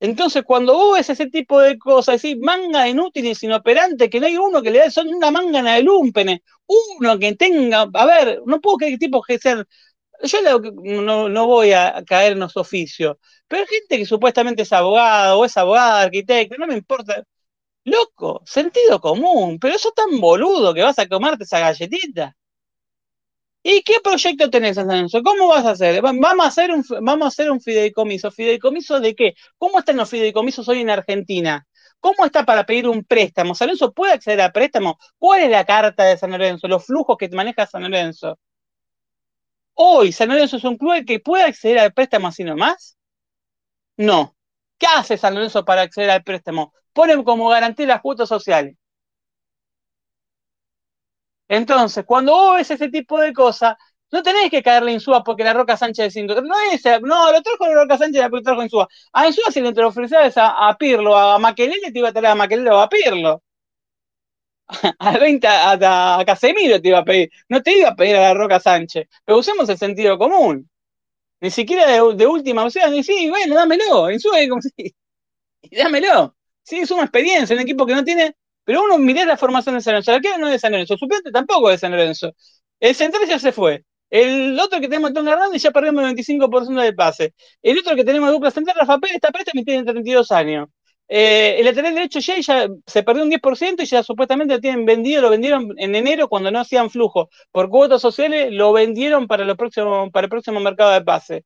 B: Entonces, cuando vos ves ese tipo de cosas, decís, manga inútiles, inoperantes, que no hay uno que le dé, son una manga de lumpene, uno que tenga, a ver, no puedo que tipo que ser, yo no, no voy a caer en los oficios, pero hay gente que supuestamente es abogado o es abogada, arquitecto, no me importa, Loco, sentido común, pero eso tan boludo que vas a comerte esa galletita. ¿Y qué proyecto tenés, Ascenso? ¿Cómo vas a hacer? Vamos a hacer un, vamos a hacer un fideicomiso. ¿Fideicomiso de qué? ¿Cómo están los fideicomisos hoy en Argentina? ¿Cómo está para pedir un préstamo? ¿San Lorenzo puede acceder a préstamo? ¿Cuál es la carta de San Lorenzo? ¿Los flujos que maneja San Lorenzo? Hoy, ¿San Lorenzo es un club que puede acceder al préstamo así nomás? No. ¿Qué hace San Lorenzo para acceder al préstamo? Ponen como garantía las cuotas sociales. Entonces, cuando vos ves ese tipo de cosas, no tenés que caerle en Insúa porque la Roca Sánchez es No es, no, lo trajo la Roca Sánchez lo trajo Insúa. A Insúa si le te ofreces a, a Pirlo, a Maquelele te iba a traer a Maquelele o a Pirlo. A 20, a, Casemiro te iba a pedir. No te iba a pedir a la Roca Sánchez. Pero usemos el sentido común. Ni siquiera de, última opción, ni sí, bueno, dámelo, en como si, dámelo. Sí, es una experiencia, un equipo que no tiene, pero uno mira la formación de San Lorenzo, que no es de San Lorenzo, suplente tampoco de San Lorenzo. El central ya se fue. El otro que tenemos, Tonga Hernández, ya perdimos el 25% del pase. El otro que tenemos, Dupla Central, Rafa Pérez, está préstamo y tiene 32 años. Eh, el lateral derecho ya, ya se perdió un 10% y ya supuestamente lo tienen vendido, lo vendieron en enero cuando no hacían flujo. Por cuotas sociales lo vendieron para el próximo mercado de pase.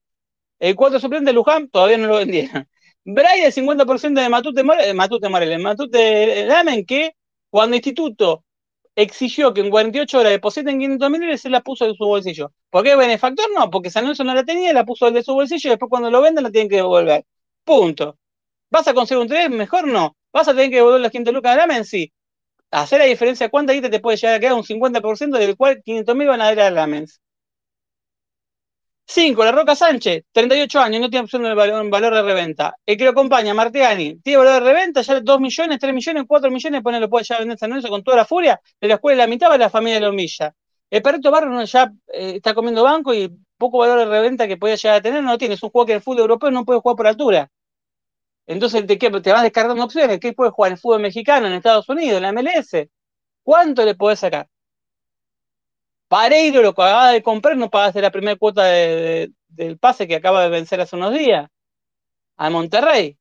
B: El cuarto suplente Luján todavía no lo vendieron. Bray el 50% de Matute Morel, Matute Morel, Matute Lamen, que cuando Instituto exigió que en 48 horas depositen 500 mil se la puso de su bolsillo. ¿Por qué benefactor? No, porque San Lorenzo no la tenía, la puso de su bolsillo y después cuando lo venden la tienen que devolver. Punto. ¿Vas a conseguir un 3? Mejor no. ¿Vas a tener que devolver las 500 lucas de Lamen? Sí. Hacer la diferencia, ¿cuánta guita te puede llegar a quedar? Un 50% del cual 500 mil van a ir a Lamens. 5. La Roca Sánchez, 38 años, no tiene opción de valor, de reventa. El que lo acompaña, Martiani, tiene valor de reventa, ya 2 millones, 3 millones, 4 millones, pone, lo puede ya vender San Lorenzo con toda la furia, de la escuela la mitad va la familia de Lomilla. El Perrito Barrio ya eh, está comiendo banco y poco valor de reventa que podía llegar a tener no lo tiene. Es un juego que en el fútbol europeo no puede jugar por altura. Entonces te, te vas descargando opciones. ¿Qué puede jugar en el fútbol mexicano, en Estados Unidos, en la MLS? ¿Cuánto le podés sacar? Pareiro lo que acaba de comprar no pagaste la primera cuota del pase que acaba de vencer hace unos días a Monterrey.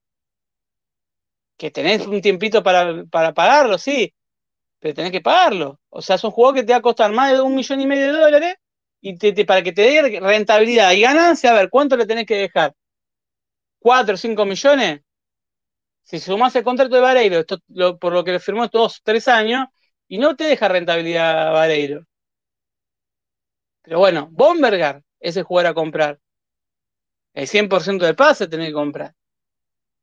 B: Que tenés un tiempito para, pagarlo, sí, pero tenés que pagarlo. O sea, es un juego que te va a costar más de un millón y medio de dólares y para que te dé rentabilidad y ganancia, a ver, ¿cuánto le tenés que dejar? ¿Cuatro o cinco millones? Si sumás el contrato de Vareiro, por lo que le firmó estos tres años, y no te deja rentabilidad Vareiro. Pero bueno, Bombergar es el jugador a comprar. El 100% del pase tenés que comprar.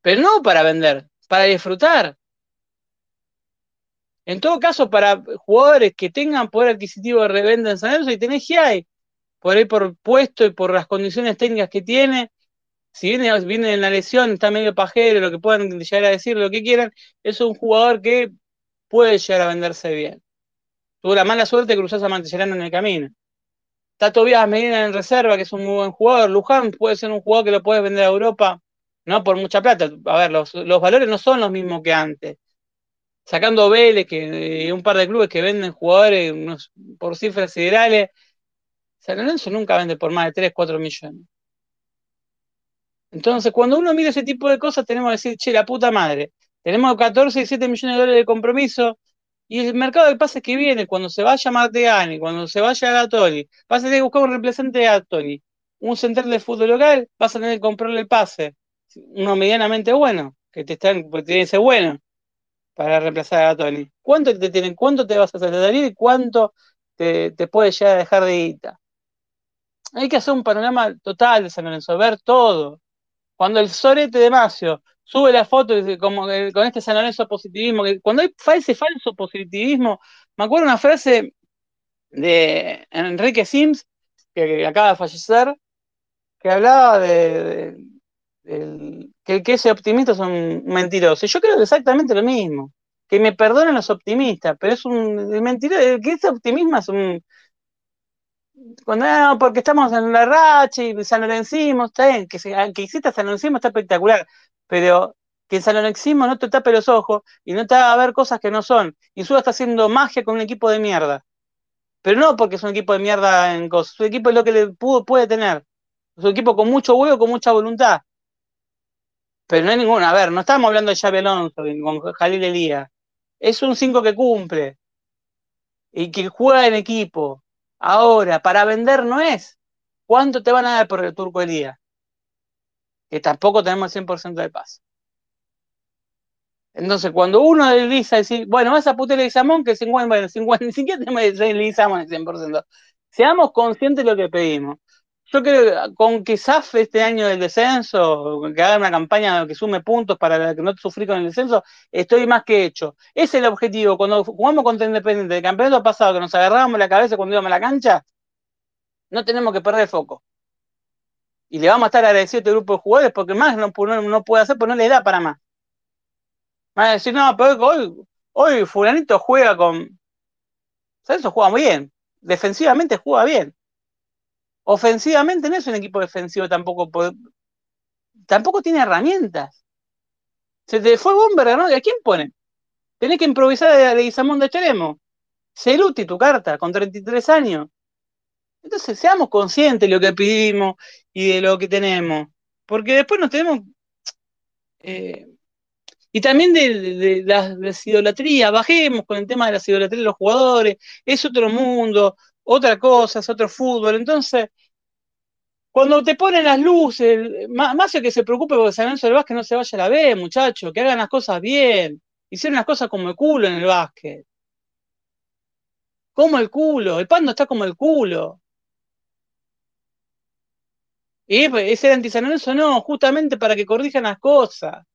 B: Pero no para vender, para disfrutar. En todo caso, para jugadores que tengan poder adquisitivo de reventa en San Lorenzo, y tenés hay por ahí por puesto y por las condiciones técnicas que tiene, si viene, viene en la lesión, está medio pajero, lo que puedan llegar a decir, lo que quieran, es un jugador que puede llegar a venderse bien. Tuvo la mala suerte de cruzar a Mantellerano en el camino. Está Tobias Medina en reserva, que es un muy buen jugador. Luján puede ser un jugador que lo puedes vender a Europa, no por mucha plata. A ver, los, valores no son los mismos que antes. Sacando Vélez, que un par de clubes que venden jugadores por cifras siderales, San Lorenzo nunca vende por más de 3, 4 millones. Entonces, cuando uno mira ese tipo de cosas, tenemos que decir, che, la puta madre, tenemos 14 y 7 millones de dólares de compromiso, y el mercado del pase que viene, cuando se vaya Martegani, cuando se vaya Gatoni, vas a tener que buscar un reemplazante de Gatoni, un central de fútbol local, vas a tener que comprarle el pase, uno medianamente bueno, que te están, tiene que ser bueno para reemplazar a Gatoni. ¿Cuánto te tienen, cuánto te vas a hacer y cuánto te, te puede llegar a dejar de guita? Hay que hacer un panorama total de San Lorenzo, ver todo. Cuando el sorete de Macio sube la foto como con este San Lorenzo positivismo, que cuando hay ese falso positivismo, me acuerdo una frase de Enrique Sims, que, acaba de fallecer, que hablaba de, que, ese optimista es un mentiroso. Y yo creo exactamente lo mismo. Que me perdonen los optimistas, pero es un mentiroso, que ese optimismo es un, cuando, porque estamos en la racha y San Lorencismo, está bien, que, que exista San Lorencismo está espectacular, pero que el San Lorencismo no te tape los ojos y no te haga ver cosas que no son. Y Suda está haciendo magia con un equipo de mierda. Pero no porque es un equipo de mierda en cosas, su equipo es lo que le pudo, puede tener. Es un equipo con mucho huevo, con mucha voluntad. Pero no hay ninguna, a ver, no estamos hablando de Xavi Alonso con Jalil Elías. Es un 5 que cumple y que juega en equipo Ahora, para vender no es. ¿Cuánto te van a dar por el turco el día? Que tampoco tenemos el 100% de paz. Entonces, cuando uno dice, decir, bueno, vas a putear el Samón, que 50, bueno, 50, ni siquiera tenemos el 100%. Seamos conscientes de lo que pedimos. Yo creo que con que zafe este año del descenso, que haga una campaña que sume puntos para que no sufrir con el descenso, estoy más que hecho. Ese es el objetivo. Cuando jugamos contra Independiente, del campeonato pasado, que nos agarrábamos la cabeza cuando íbamos a la cancha, no tenemos que perder el foco. Y le vamos a estar agradecidos a este grupo de jugadores porque más no, puede hacer, porque no le da para más. Van a decir, no, pero hoy, hoy Fulanito juega con. Eso juega muy bien. Defensivamente juega bien ofensivamente no es un equipo defensivo tampoco. Tampoco tiene herramientas. Se te fue Bomber, ¿no? ¿A quién pone? Tenés que improvisar a Leguizamón de extremo. Celuti, tu carta, con 33 años. Entonces, seamos conscientes de lo que pedimos y de lo que tenemos, porque después nos tenemos... Eh, y también de, las idolatrías, bajemos con el tema de las idolatrías de los jugadores, es otro mundo, otra cosa, es otro fútbol. Entonces, cuando te ponen las luces, más, que se preocupe porque San Lorenzo del básquet no se vaya a la B, muchacho, que hagan las cosas bien, hicieron las cosas como el culo en el básquet. Como el culo, el pando está como el culo. Y ese anti-San Lorenzo no, justamente para que corrijan las cosas.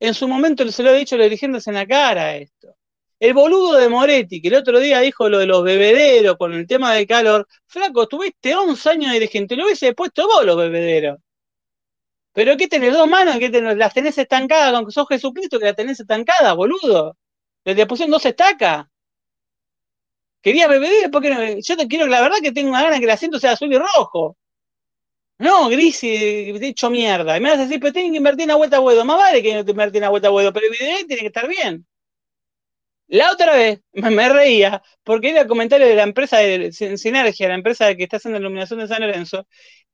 B: En su momento se lo he dicho los dirigentes en la cara esto. El boludo de Moretti, que el otro día dijo lo de los bebederos con el tema del calor, flaco, tuviste 11 años de dirigente, lo hubiese puesto vos los bebederos. ¿Pero qué tenés dos manos? ¿Qué tenés? ¿Las tenés estancadas? Aunque sos Jesucristo que las tenés estancadas, boludo. Le pusieron dos estacas. Quería bebederos porque yo te quiero, la verdad que tengo una gana que el asiento sea azul y rojo. No, gris y hecho mierda. Y me vas a decir, pero tienen que invertir en vuelta a huevo. Más vale que no te invertir en vuelta a huevo, pero video tiene que estar bien. La otra vez me, reía porque era el comentario de la empresa de Sinergia, la empresa que está haciendo iluminación de San Lorenzo,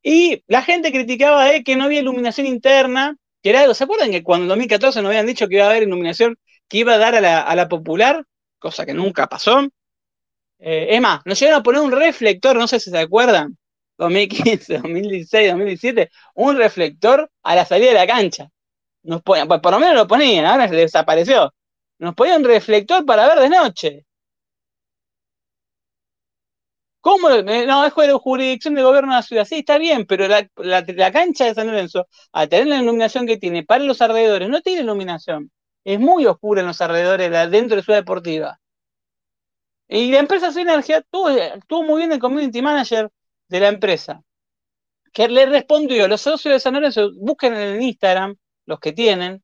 B: y la gente criticaba que no había iluminación interna, que era algo, ¿se acuerdan que cuando en 2014 nos habían dicho que iba a haber iluminación que iba a dar a la, popular? Cosa que nunca pasó. Eh, es más, nos llegaron a poner un reflector, no sé si se acuerdan, 2015, 2016, 2017, un reflector a la salida de la cancha. Nos por lo menos lo ponían, ahora se desapareció. Nos ponían un reflector para ver de noche. ¿Cómo? No, es jurisdicción de gobierno de la ciudad. Sí, está bien, pero la, cancha de San Lorenzo, al tener la iluminación que tiene para los alrededores, no tiene iluminación. Es muy oscura en los alrededores, dentro de Ciudad Deportiva. Y la empresa Sinergia tuvo, tuvo muy bien el community manager de la empresa, que le respondió, los socios de San Lorenzo, busquen en Instagram, los que tienen,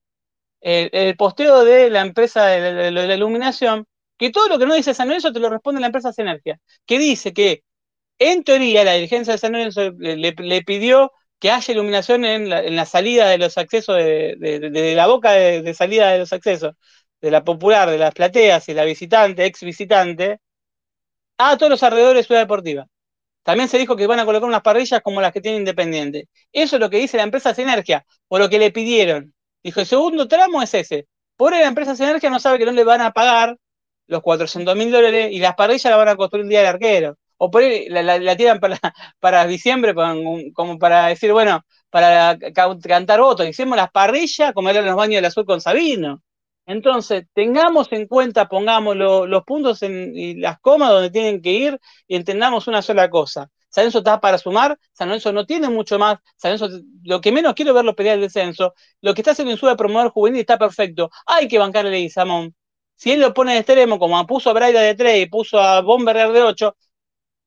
B: el, posteo de la empresa de la, iluminación, que todo lo que no dice San Lorenzo te lo responde la empresa Sinergia, que dice que en teoría la dirigencia de San Lorenzo le, pidió que haya iluminación en la, salida de los accesos, de, la boca de, salida de los accesos, de la popular, de las plateas y la visitante, ex visitante, a todos los alrededores de Ciudad Deportiva. También se dijo que van a colocar unas parrillas como las que tiene Independiente. Eso es lo que dice la empresa Sinergia, por lo que le pidieron. Dijo, el segundo tramo es ese. Por la empresa Sinergia no sabe que no le van a pagar los 400 mil dólares y las parrillas las van a construir un día de arquero. O por ahí la, tiran para, para diciembre como para decir, bueno, para cantar votos. Hicimos las parrillas como eran los baños del azul con Sabino. Entonces, tengamos en cuenta, pongamos los puntos en, y las comas donde tienen que ir y entendamos una sola cosa. San Lorenzo está para sumar, San Lorenzo no tiene mucho más, San lo que menos quiero verlo pelear el descenso, lo que está haciendo en su de promover juvenil está perfecto, hay que bancarle a Samón. Si él lo pone de extremo, como puso a Braida de 3 y puso a Bomber de 8,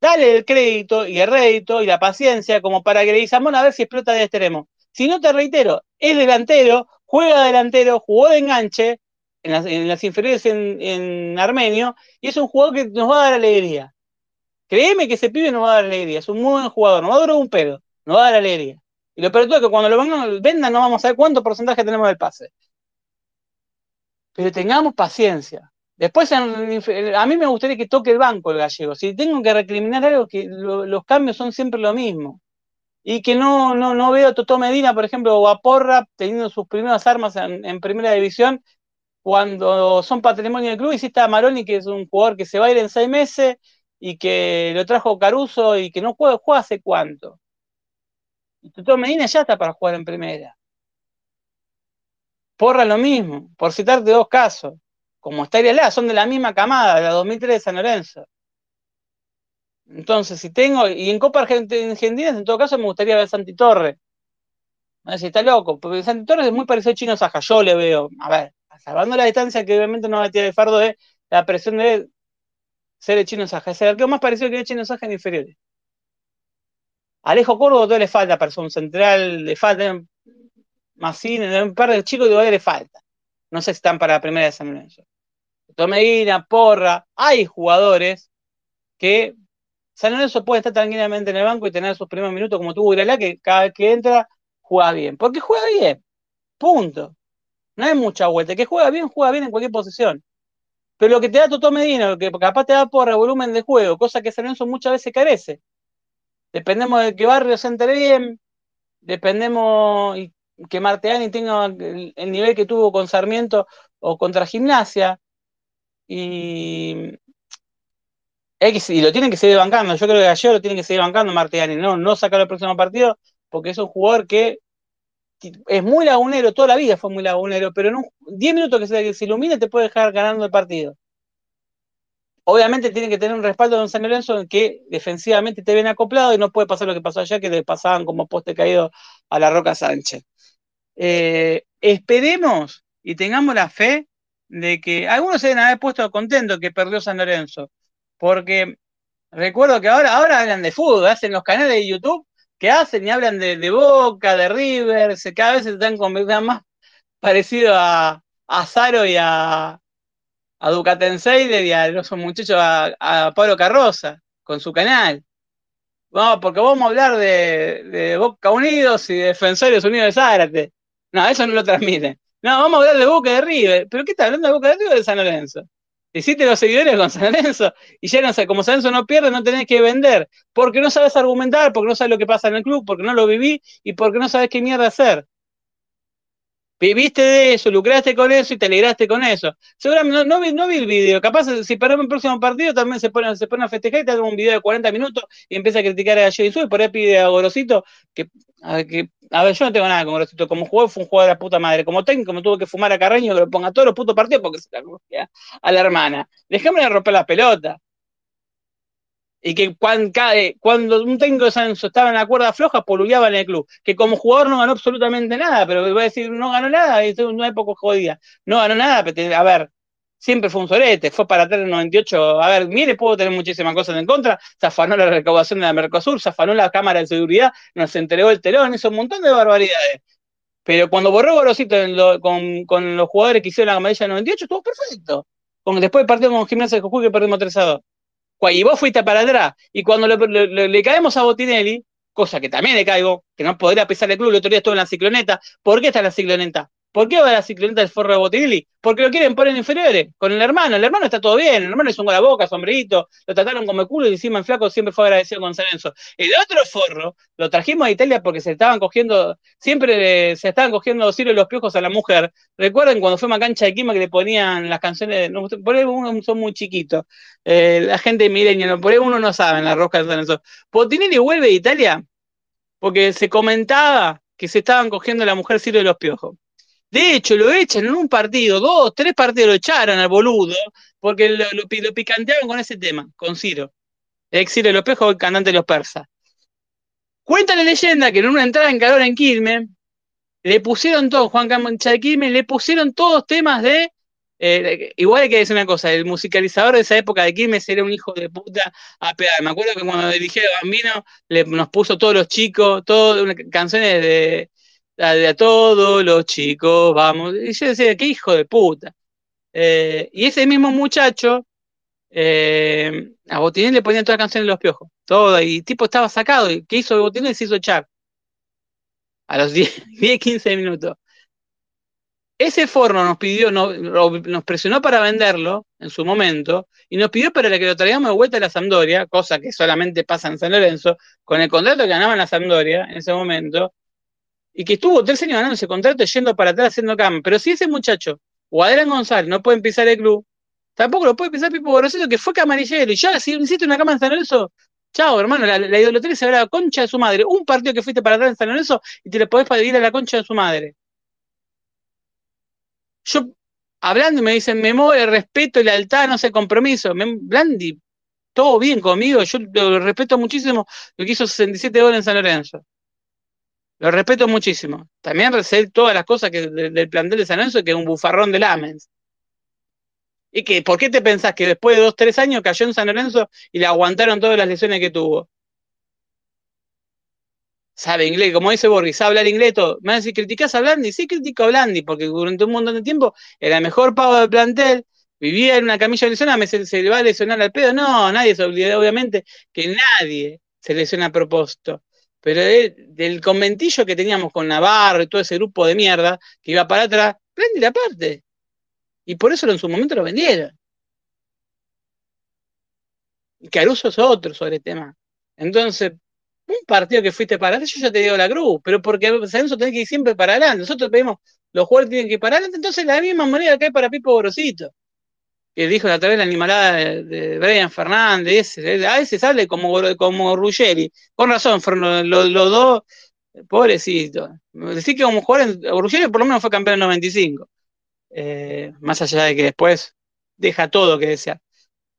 B: dale el crédito y el rédito y la paciencia como para que Leguizamón a ver si explota de extremo. Si no te reitero, es delantero, juega delantero, jugó de enganche, en las, inferiores en, Armenio, y es un jugador que nos va a dar alegría. Créeme que ese pibe nos va a dar alegría, es un muy buen jugador, nos va a dar un pedo, nos va a dar alegría. Y lo peor es que cuando lo vendan no vamos a ver cuánto porcentaje tenemos del pase. Pero tengamos paciencia. Después, a mí me gustaría que toque el banco el gallego. Si tengo que recriminar algo, que los cambios son siempre lo mismo. Y que no, no, no veo a Totó Medina, por ejemplo, o a Porra teniendo sus primeras armas en primera división cuando son patrimonio del club, si está Maroni, que es un jugador que se va a ir en seis meses y que lo trajo Caruso y que no juega, juega hace cuánto. Y Tuto Medina ya está para jugar en primera. Porra lo mismo, por citarte dos casos. Como está la son de la misma camada, de la 2003 de San Lorenzo. Entonces, si tengo, y en Copa Argentina, en todo caso, me gustaría ver Santi Torre. No sé si está loco, porque Santi Torre es muy parecido a Chino Saja, yo le veo, a ver, salvando la distancia, que obviamente no va a tirar el fardo de la presión de ser el chino Saja. Es el arquero más parecido que el chino Saja en inferiores. Alejo Córdoba todo le falta para un central, le falta cine, un par de chicos de le falta. No sé si están para la primera de San Lorenzo. Medina, Porra, hay jugadores que San Lorenzo puede estar tranquilamente en el banco y tener sus primeros minutos como tuvo Iralá, que cada vez que entra juega bien. Porque juega bien. Punto. No hay mucha vuelta. Que juega bien, juega bien en cualquier posición. pero lo que te da Toto Medina, lo que capaz te da por volumen de juego, cosa que San Lorenzo muchas veces carece. Dependemos de que Barrio se entere bien, dependemos que Marteani tenga el, nivel que tuvo con Sarmiento o contra Gimnasia. Y, y lo tienen que seguir bancando. Yo creo que ayer lo tienen que seguir bancando Marteani, no, no sacar el próximo partido, porque es un jugador que es muy lagunero, toda la vida fue muy lagunero, pero en 10 minutos que se, ilumine te puede dejar ganando el partido. Obviamente tiene que tener un respaldo de Don San Lorenzo en que defensivamente te ven acoplado y no puede pasar lo que pasó allá, que le pasaban como poste caído a la Roca Sánchez. Eh, esperemos y tengamos la fe de que algunos se deben haber puesto contentos que perdió San Lorenzo, porque recuerdo que ahora, ahora hablan de fútbol, hacen los canales de YouTube que hacen y hablan de, Boca, de River, se, cada vez se están convirtiendo más parecido a, a Zaro y a, a Ducatensei y a los muchachos, a, Pablo Carroza, con su canal. Vamos, porque vamos a hablar de, Boca Unidos y Defensores Unidos de Zárate. No, eso no lo transmiten. No, vamos a hablar de Boca de River. ¿Pero qué está hablando de Boca de River de San Lorenzo? Hiciste los seguidores con San Lorenzo y ya no sé, como San Lorenzo no pierde, no tenés que vender. Porque no sabes argumentar, porque no sabes lo que pasa en el club, porque no lo viví y porque no sabes qué mierda hacer. Viviste de eso, lucraste con eso y te alegraste con eso. Seguramente no, vi, no vi el video. Capaz si paramos el próximo partido también se pone, se pone a festejar y te hace un video de 40 minutos y empieza a criticar a Jay y por ahí pide a Gorosito que, a, que, a ver, yo no tengo nada con Gorosito. Como jugador fue un jugador de la puta madre. Como técnico me tuvo que fumar a Carreño que lo ponga todos los putos partidos porque se la a la hermana. Dejémosle de romper la pelota y que eh, cuando, un técnico de Sanso estaba en la cuerda floja, poluleaba en el club, que como jugador no ganó absolutamente nada, pero voy a decir, no ganó nada, es una época jodida, no ganó nada, pero a ver, siempre fue un solete, fue para atrás en el 98, a ver, mire, puedo tener muchísimas cosas en contra, se afanó la recaudación de la Mercosur, se afanó la cámara de seguridad, nos entregó el telón, hizo un montón de barbaridades. Pero cuando borró Gorosito con, los jugadores que hicieron la camarilla del 98, estuvo perfecto. Con, después del partido con Gimnasia de Jujuy que perdimos 3 a 2 y vos fuiste para atrás, y cuando le, caemos a Botinelli, cosa que también le caigo, que no podría pisar el club, el otro día estuvo en la cicloneta, ¿por qué está en la cicloneta? ¿Por qué va la cicloneta del forro de Botinelli? Porque lo quieren poner inferiores, con el hermano. El hermano está todo bien, el hermano es un la boca, sombrerito, lo trataron como el culo y encima en flaco siempre fue agradecido con Salenzo. El otro forro lo trajimos a Italia porque se estaban cogiendo, siempre se estaban cogiendo los hilos los piojos a la mujer. Recuerden cuando fue una cancha de Quima que le ponían las canciones, no, por ahí uno son muy chiquitos. Eh, la gente mireña, por ahí uno no sabe en la rosca de Salenzo. Botinelli vuelve a Italia porque se comentaba que se estaban cogiendo a la mujer Ciro de los Piojos. De hecho, lo echan en un partido, dos, tres partidos lo echaron al boludo, porque lo, picanteaban con ese tema, con Ciro. Ex Ciro de los Piojos, el cantante de los persas. Cuenta la leyenda que en una entrada en calor en Quilmes, le pusieron todos, Juan Camancha de Quilmes, le pusieron todos temas de eh, igual hay que decir una cosa, el musicalizador de esa época de Quilmes era un hijo de puta a pegar. Me acuerdo que cuando dirigía Bambino le, nos puso todos los chicos, todas canciones de a todos los chicos, vamos. Y yo decía, qué hijo de puta. Eh, y ese mismo muchacho, eh, a Botinelli le ponían todas las canciones de los piojos, todo, y tipo estaba sacado. ¿Y qué hizo Botinelli? Se hizo echar. A los 10, 10 15 minutos. Ese forno nos pidió, nos presionó para venderlo en su momento y nos pidió para que lo traigamos de vuelta a la Sampdoria, cosa que solamente pasa en San Lorenzo, con el contrato que ganaba en la Sampdoria en ese momento, y que estuvo tres años ganando ese contrato yendo para atrás haciendo cama. Pero si ese muchacho o Adrián González no puede pisar el club, tampoco lo puede pisar Pipo Gorosito, que fue camarillero. Y ya, si hiciste una cama en San Lorenzo, chao, hermano, la, la idolatría se a la concha de su madre. Un partido que fuiste para atrás en San Lorenzo y te le podés ir a la concha de su madre yo hablando me dicen memoria, respeto, lealtad, no sé, compromiso. Blandi, todo bien conmigo, yo lo respeto muchísimo lo que hizo 67 goles en San Lorenzo. Lo respeto muchísimo. También sé todas las cosas que del plantel de San Lorenzo, que es un bufarrón de Lamens. ¿Y que por qué te pensás que después de dos, tres años cayó en San Lorenzo y le aguantaron todas las lesiones que tuvo? sabe inglés, como dice Borges, sabe hablar inglés todo. Me van a decir, ¿criticás a Blandi? Sí, critico a Blandi, porque durante un montón de tiempo era el mejor pago del plantel, vivía en una camilla lesionada, me se, se, le va a lesionar al pedo. No, nadie se olvida, obviamente, que nadie se lesiona a propósito pero él, del conventillo que teníamos con Navarro y todo ese grupo de mierda que iba para atrás, prende la parte. Y por eso en su momento lo vendieron. Y Caruso es otro sobre el tema. Entonces, un partido que fuiste para adelante, yo ya te digo la cruz, pero porque Sanso tenés que ir siempre para adelante. Nosotros pedimos, los jugadores tienen que ir para adelante, entonces la misma moneda hay para Pipo Borosito. Que dijo la otra vez la animalada de, Brian Fernández, a veces sale como, como Ruggeri. Con razón, los, los dos, pobrecitos. Decir que como jugador, Ruggeri por lo menos fue campeón en 95. Eh, más allá de que después deja todo que desear.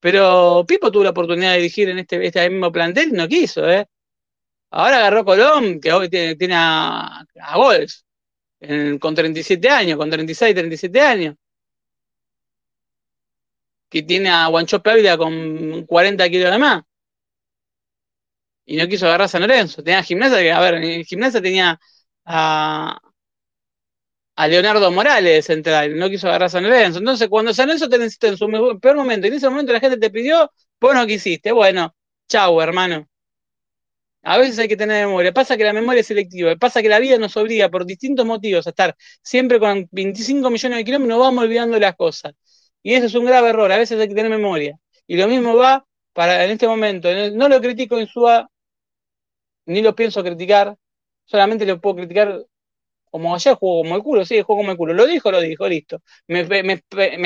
B: Pero Pipo tuvo la oportunidad de dirigir en este, este mismo plantel y no quiso, ¿eh? Ahora agarró Colón, que hoy tiene, a, a Gols, con 37 años, con 36, 37 años. Que tiene a Guancho Pávila con 40 kilos de más. Y no quiso agarrar a San Lorenzo. Tenía gimnasia, que, a ver, en gimnasia tenía a, Leonardo Morales central, no quiso agarrar a San Lorenzo. Entonces, cuando San Lorenzo te necesita en su peor momento, en ese momento la gente te pidió, vos no quisiste. Bueno, chau, hermano. A veces hay que tener memoria. Pasa que la memoria es selectiva. Pasa que la vida nos obliga por distintos motivos a estar siempre con 25 millones de kilómetros, nos vamos olvidando las cosas. Y eso es un grave error. A veces hay que tener memoria. Y lo mismo va para en este momento. No lo critico en su ni lo pienso criticar. Solamente lo puedo criticar como ayer jugó como el culo, sí, jugó como el culo. Lo dijo, lo dijo, listo. Me,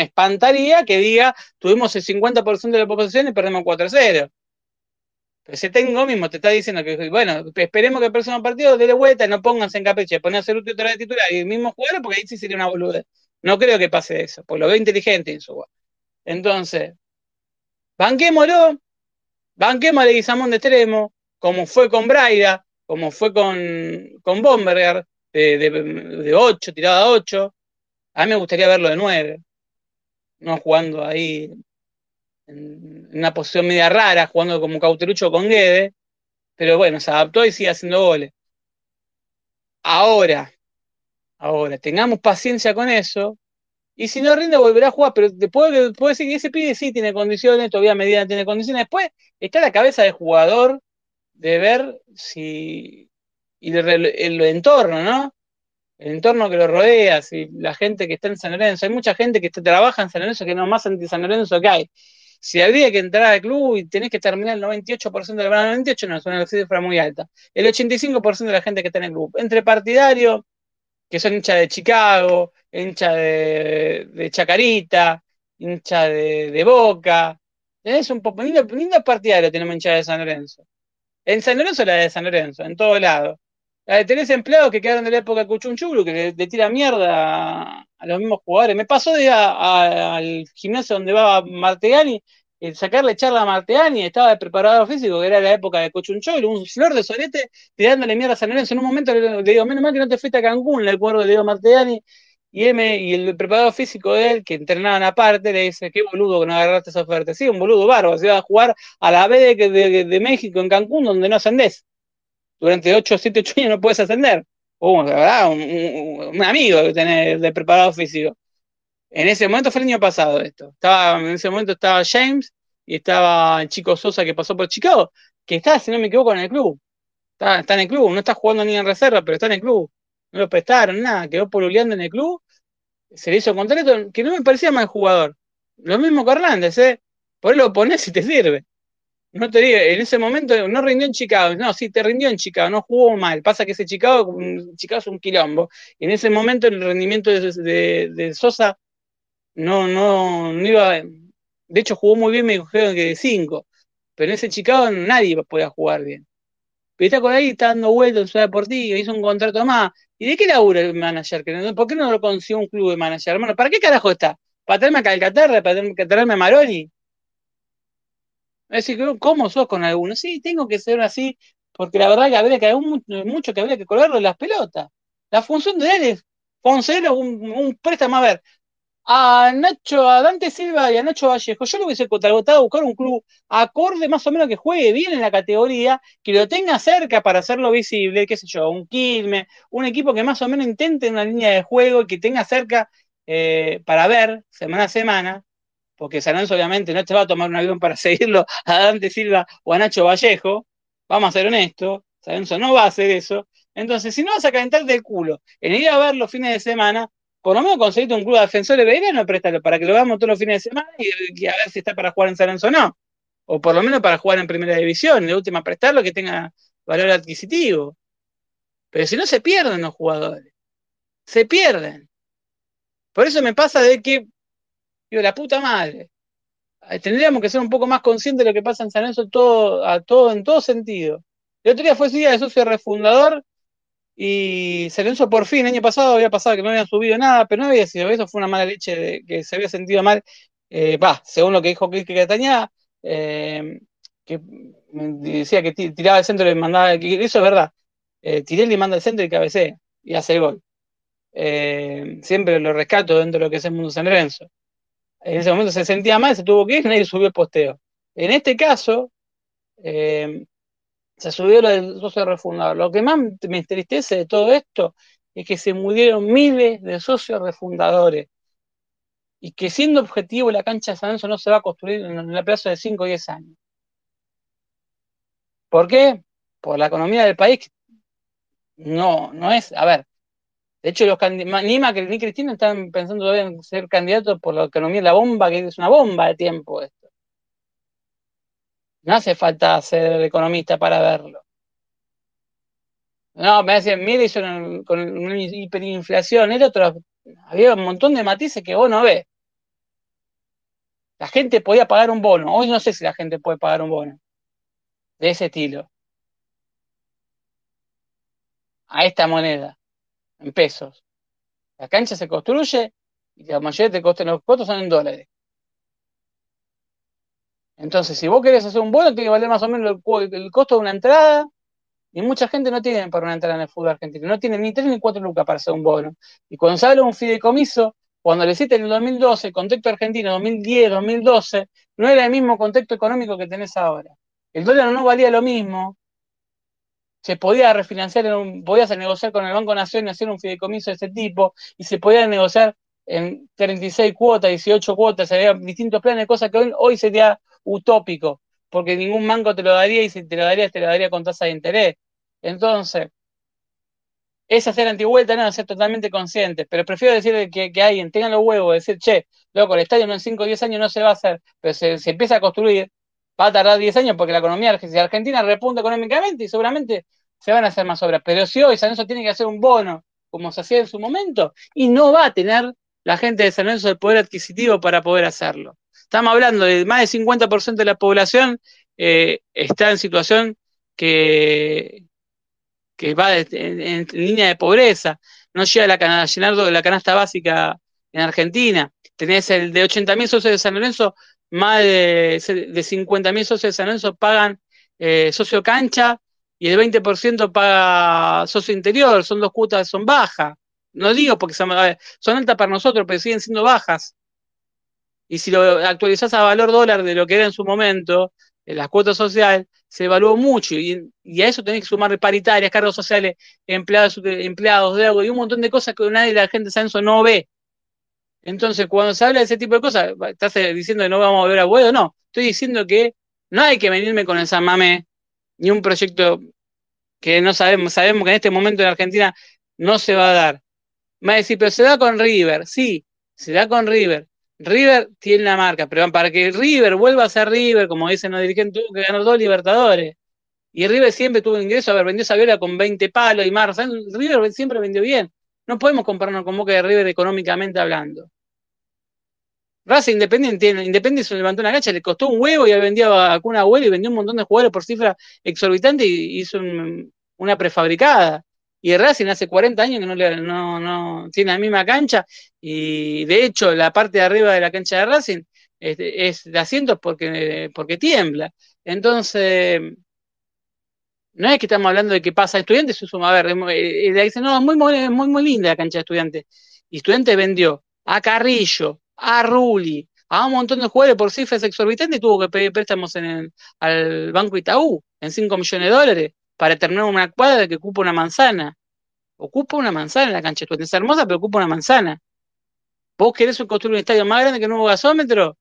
B: espantaría que diga, tuvimos el 50% de la posición y perdemos 4-0. Ese técnico mismo te está diciendo que, bueno, esperemos que el próximo partido dé vuelta y no pónganse en capricho, poner a hacer útil otra de titular y el mismo jugador, porque ahí sí sería una boludez. No creo que pase eso, porque lo veo inteligente en su Entonces, banquémoslo, banquemos a Leguizamón de extremo, como fue con Braida, como fue con, con Bomberger, de, 8, tirada a 8. A mí me gustaría verlo de 9, no jugando ahí en una posición media rara, jugando como Cauterucho con Guede, pero bueno, se adaptó y sigue haciendo goles. Ahora, ahora, tengamos paciencia con eso, y si no rinde volverá a jugar, pero después puede decir que ese pibe sí tiene condiciones, todavía medida tiene condiciones, después está la cabeza del jugador de ver si y el, el, entorno, ¿no? El entorno que lo rodea, si la gente que está en San Lorenzo, hay mucha gente que trabaja en San Lorenzo que no más anti San Lorenzo que hay. Si habría que entrar al club y tenés que terminar el 98% de la 98 no es una cifra muy alta. El 85% de la gente que está en el club, entre partidarios, que son hinchas de Chicago, hinchas de, Chacarita, hinchas de, Boca, es un poco, linda, partidario tenemos hinchas de San Lorenzo. En San Lorenzo la de San Lorenzo, en todo lado. Eh, tenés empleados que quedaron de la época de Cuchunchulu, que le, tira mierda a, los mismos jugadores. Me pasó de al gimnasio donde va Martegani, sacarle charla a Martegani, estaba de preparador físico, que era la época de Cuchunchulu, un flor de solete tirándole mierda a San Lorenzo. En un momento le, digo, menos mal que no te fuiste a Cancún, le acuerdo, le digo a Martegani, y, él y el preparador físico de él, que entrenaban aparte, le dice, qué boludo que no agarraste esa oferta. Sí, un boludo barro, se iba a jugar a la B de, México en Cancún, donde no ascendés durante 8, 7, 8 años no puedes ascender. Un, amigo que tenés de preparado físico. En ese momento fue el año pasado esto. Estaba, en ese momento estaba James y estaba el chico Sosa que pasó por Chicago, que está, si no me equivoco, en el club. Está, en el club, no está jugando ni en reserva, pero está en el club. No lo prestaron, nada, quedó poluleando en el club. Se le hizo contrato, que no me parecía mal jugador. Lo mismo que Hernández, ¿eh? Por él lo pones y te sirve. No te digo, en ese momento no rindió en Chicago. No, sí, te rindió en Chicago, no jugó mal. Pasa que ese Chicago, Chicago es un quilombo. En ese momento el rendimiento de, Sosa no, no, no iba. De hecho, jugó muy bien, me dijeron que de 5. Pero en ese Chicago nadie podía jugar bien. Pero está por ahí, está dando vueltas en su deportiva, hizo un contrato más. ¿Y de qué labura el manager? ¿Por qué no lo consiguió un club de manager? Hermano, ¿para qué carajo está? ¿Para traerme a Calcaterra? ¿Para traerme a Maroni? Es decir, ¿cómo sos con algunos? Sí, tengo que ser así, porque la verdad que habría que hay mucho que habría que colgarlo en las pelotas. La función de él es Foncero un, un préstamo. A ver, a Nacho, a Dante Silva y a Nacho Vallejo, yo lo hubiese contratado a buscar un club acorde más o menos que juegue bien en la categoría, que lo tenga cerca para hacerlo visible, qué sé yo, un Quilme, un equipo que más o menos intente una línea de juego y que tenga cerca eh, para ver semana a semana, porque San obviamente no te va a tomar un avión para seguirlo a Dante Silva o a Nacho Vallejo, vamos a ser honestos, San no va a hacer eso. Entonces, si no vas a calentarte el culo en ir a ver los fines de semana, por lo menos conseguiste un club de defensores de no préstalo para que lo veamos todos los fines de semana y, a ver si está para jugar en San o no. o por lo menos para jugar en primera división, de última prestarlo que tenga valor adquisitivo. Pero si no se pierden los jugadores, se pierden. Por eso me pasa de que, digo, la puta madre, tendríamos que ser un poco más conscientes de lo que pasa en San Lorenzo a todo, en todo sentido. El otro día fue ese día de socio refundador y Lorenzo por fin, el año pasado había pasado que no habían subido nada, pero no había sido eso, fue una mala leche que se había sentido mal, eh, según lo que dijo Kike Catañá, eh, que decía que tiraba el centro y mandaba, que eso es verdad, eh, Tirelli manda el centro y cabecea y hace el gol. Eh, siempre lo rescato dentro de lo que es el mundo San Lorenzo. En ese momento se sentía mal, se tuvo que ir, nadie subió el posteo. En este caso, eh, se subió lo del socio refundador. Lo que más me entristece de todo esto es que se murieron miles de socios refundadores y que siendo objetivo la cancha de San no se va a construir en la plazo de 5 o 10 años. ¿Por qué? Por la economía del país. No, no es, a ver, de hecho, los ni Macri ni Cristina están pensando todavía en ser candidatos por la economía la bomba, que es una bomba de tiempo. No hace falta ser economista para verlo. No, me decían, mire, hizo con una hiperinflación, era otro, había un montón de matices que vos no ves. La gente podía pagar un bono. Hoy no sé si la gente puede pagar un bono de ese estilo. A esta moneda en pesos. La cancha se construye y la mayoría de los costos son en dólares. Entonces, si vos querés hacer un vuelo, tiene que valer más o menos el, costo de una entrada. Y mucha gente no tiene para una entrada en el fútbol argentino. No tiene ni tres ni cuatro lucas para hacer un bono. Y cuando de un fideicomiso, cuando le cita en el 2012, el contexto argentino, 2010, 2012, no era el mismo contexto económico que tenés ahora. El dólar no valía lo mismo, se podía refinanciar, en podías negociar con el Banco Nación y hacer un fideicomiso de ese tipo, y se podía negociar en 36 cuotas, 18 cuotas, había distintos planes, cosas que hoy, hoy sería utópico, porque ningún banco te lo daría y si te lo daría, te lo daría con tasa de interés. Entonces, esa ser antivuelta, no, ser totalmente consciente, pero prefiero decir que, que alguien tenga los huevos, decir, che, loco, el estadio en 5 o 10 años no se va a hacer, pero se, se empieza a construir, va a tardar 10 años porque la economía Argentina repunta económicamente y seguramente se van a hacer más obras. Pero si hoy San Lorenzo tiene que hacer un bono, como se hacía en su momento, y no va a tener la gente de San Lorenzo el poder adquisitivo para poder hacerlo. Estamos hablando de más del 50% de la población eh, está en situación que, va en, línea de pobreza, no llega a, llenar la canasta básica en Argentina. Tenés el de 80.000 socios de San Lorenzo más de, de 50.000 socios de San Lorenzo pagan eh, socio cancha y el 20% paga socio interior, son dos cuotas, son bajas. No digo porque son altas para nosotros, pero siguen siendo bajas. Y si lo actualizás a valor dólar de lo que era en su momento, en las cuotas sociales, se evaluó mucho. Y, a eso tenés que sumar paritarias, cargos sociales, empleados, empleados de agua y un montón de cosas que nadie la gente de Censo no ve. Entonces, cuando se habla de ese tipo de cosas, ¿estás eh, diciendo que no vamos a volver a huevo? No, estoy diciendo que no hay que venirme con esa mame ni un proyecto que no sabemos, sabemos que en este momento en Argentina no se va a dar. Me va a decir, pero se da con River, sí, se da con River. River tiene la marca, pero para que River vuelva a ser River, como dicen los dirigentes, tuvo que ganar dos Libertadores. Y River siempre tuvo ingreso, a ver, vendió esa viola con 20 palos y más. River siempre vendió bien. No podemos compararnos con Boca de River económicamente hablando. Raza Independiente, Independiente se levantó una gacha, le costó un huevo y vendió a una abuela y vendió un montón de jugadores por cifra exorbitante y hizo una prefabricada. Y Racing hace 40 años que no, tiene la misma cancha y de hecho la parte de arriba de la cancha de Racing es, de asientos porque, porque tiembla. Entonces, no es que estamos hablando de que pasa estudiantes, a ver, eh, eh, dice, no, es muy, muy, muy, muy linda la cancha de estudiantes. Y estudiantes vendió a Carrillo, a Ruli, a un montón de jugadores por cifras exorbitantes y tuvo que pedir préstamos en el, al Banco Itaú en 5 millones de dólares para terminar una cuadra que ocupa una manzana. Ocupa una manzana en la cancha de. Es hermosa, pero ocupa una manzana. ¿Vos querés construir un estadio más grande que un nuevo gasómetro?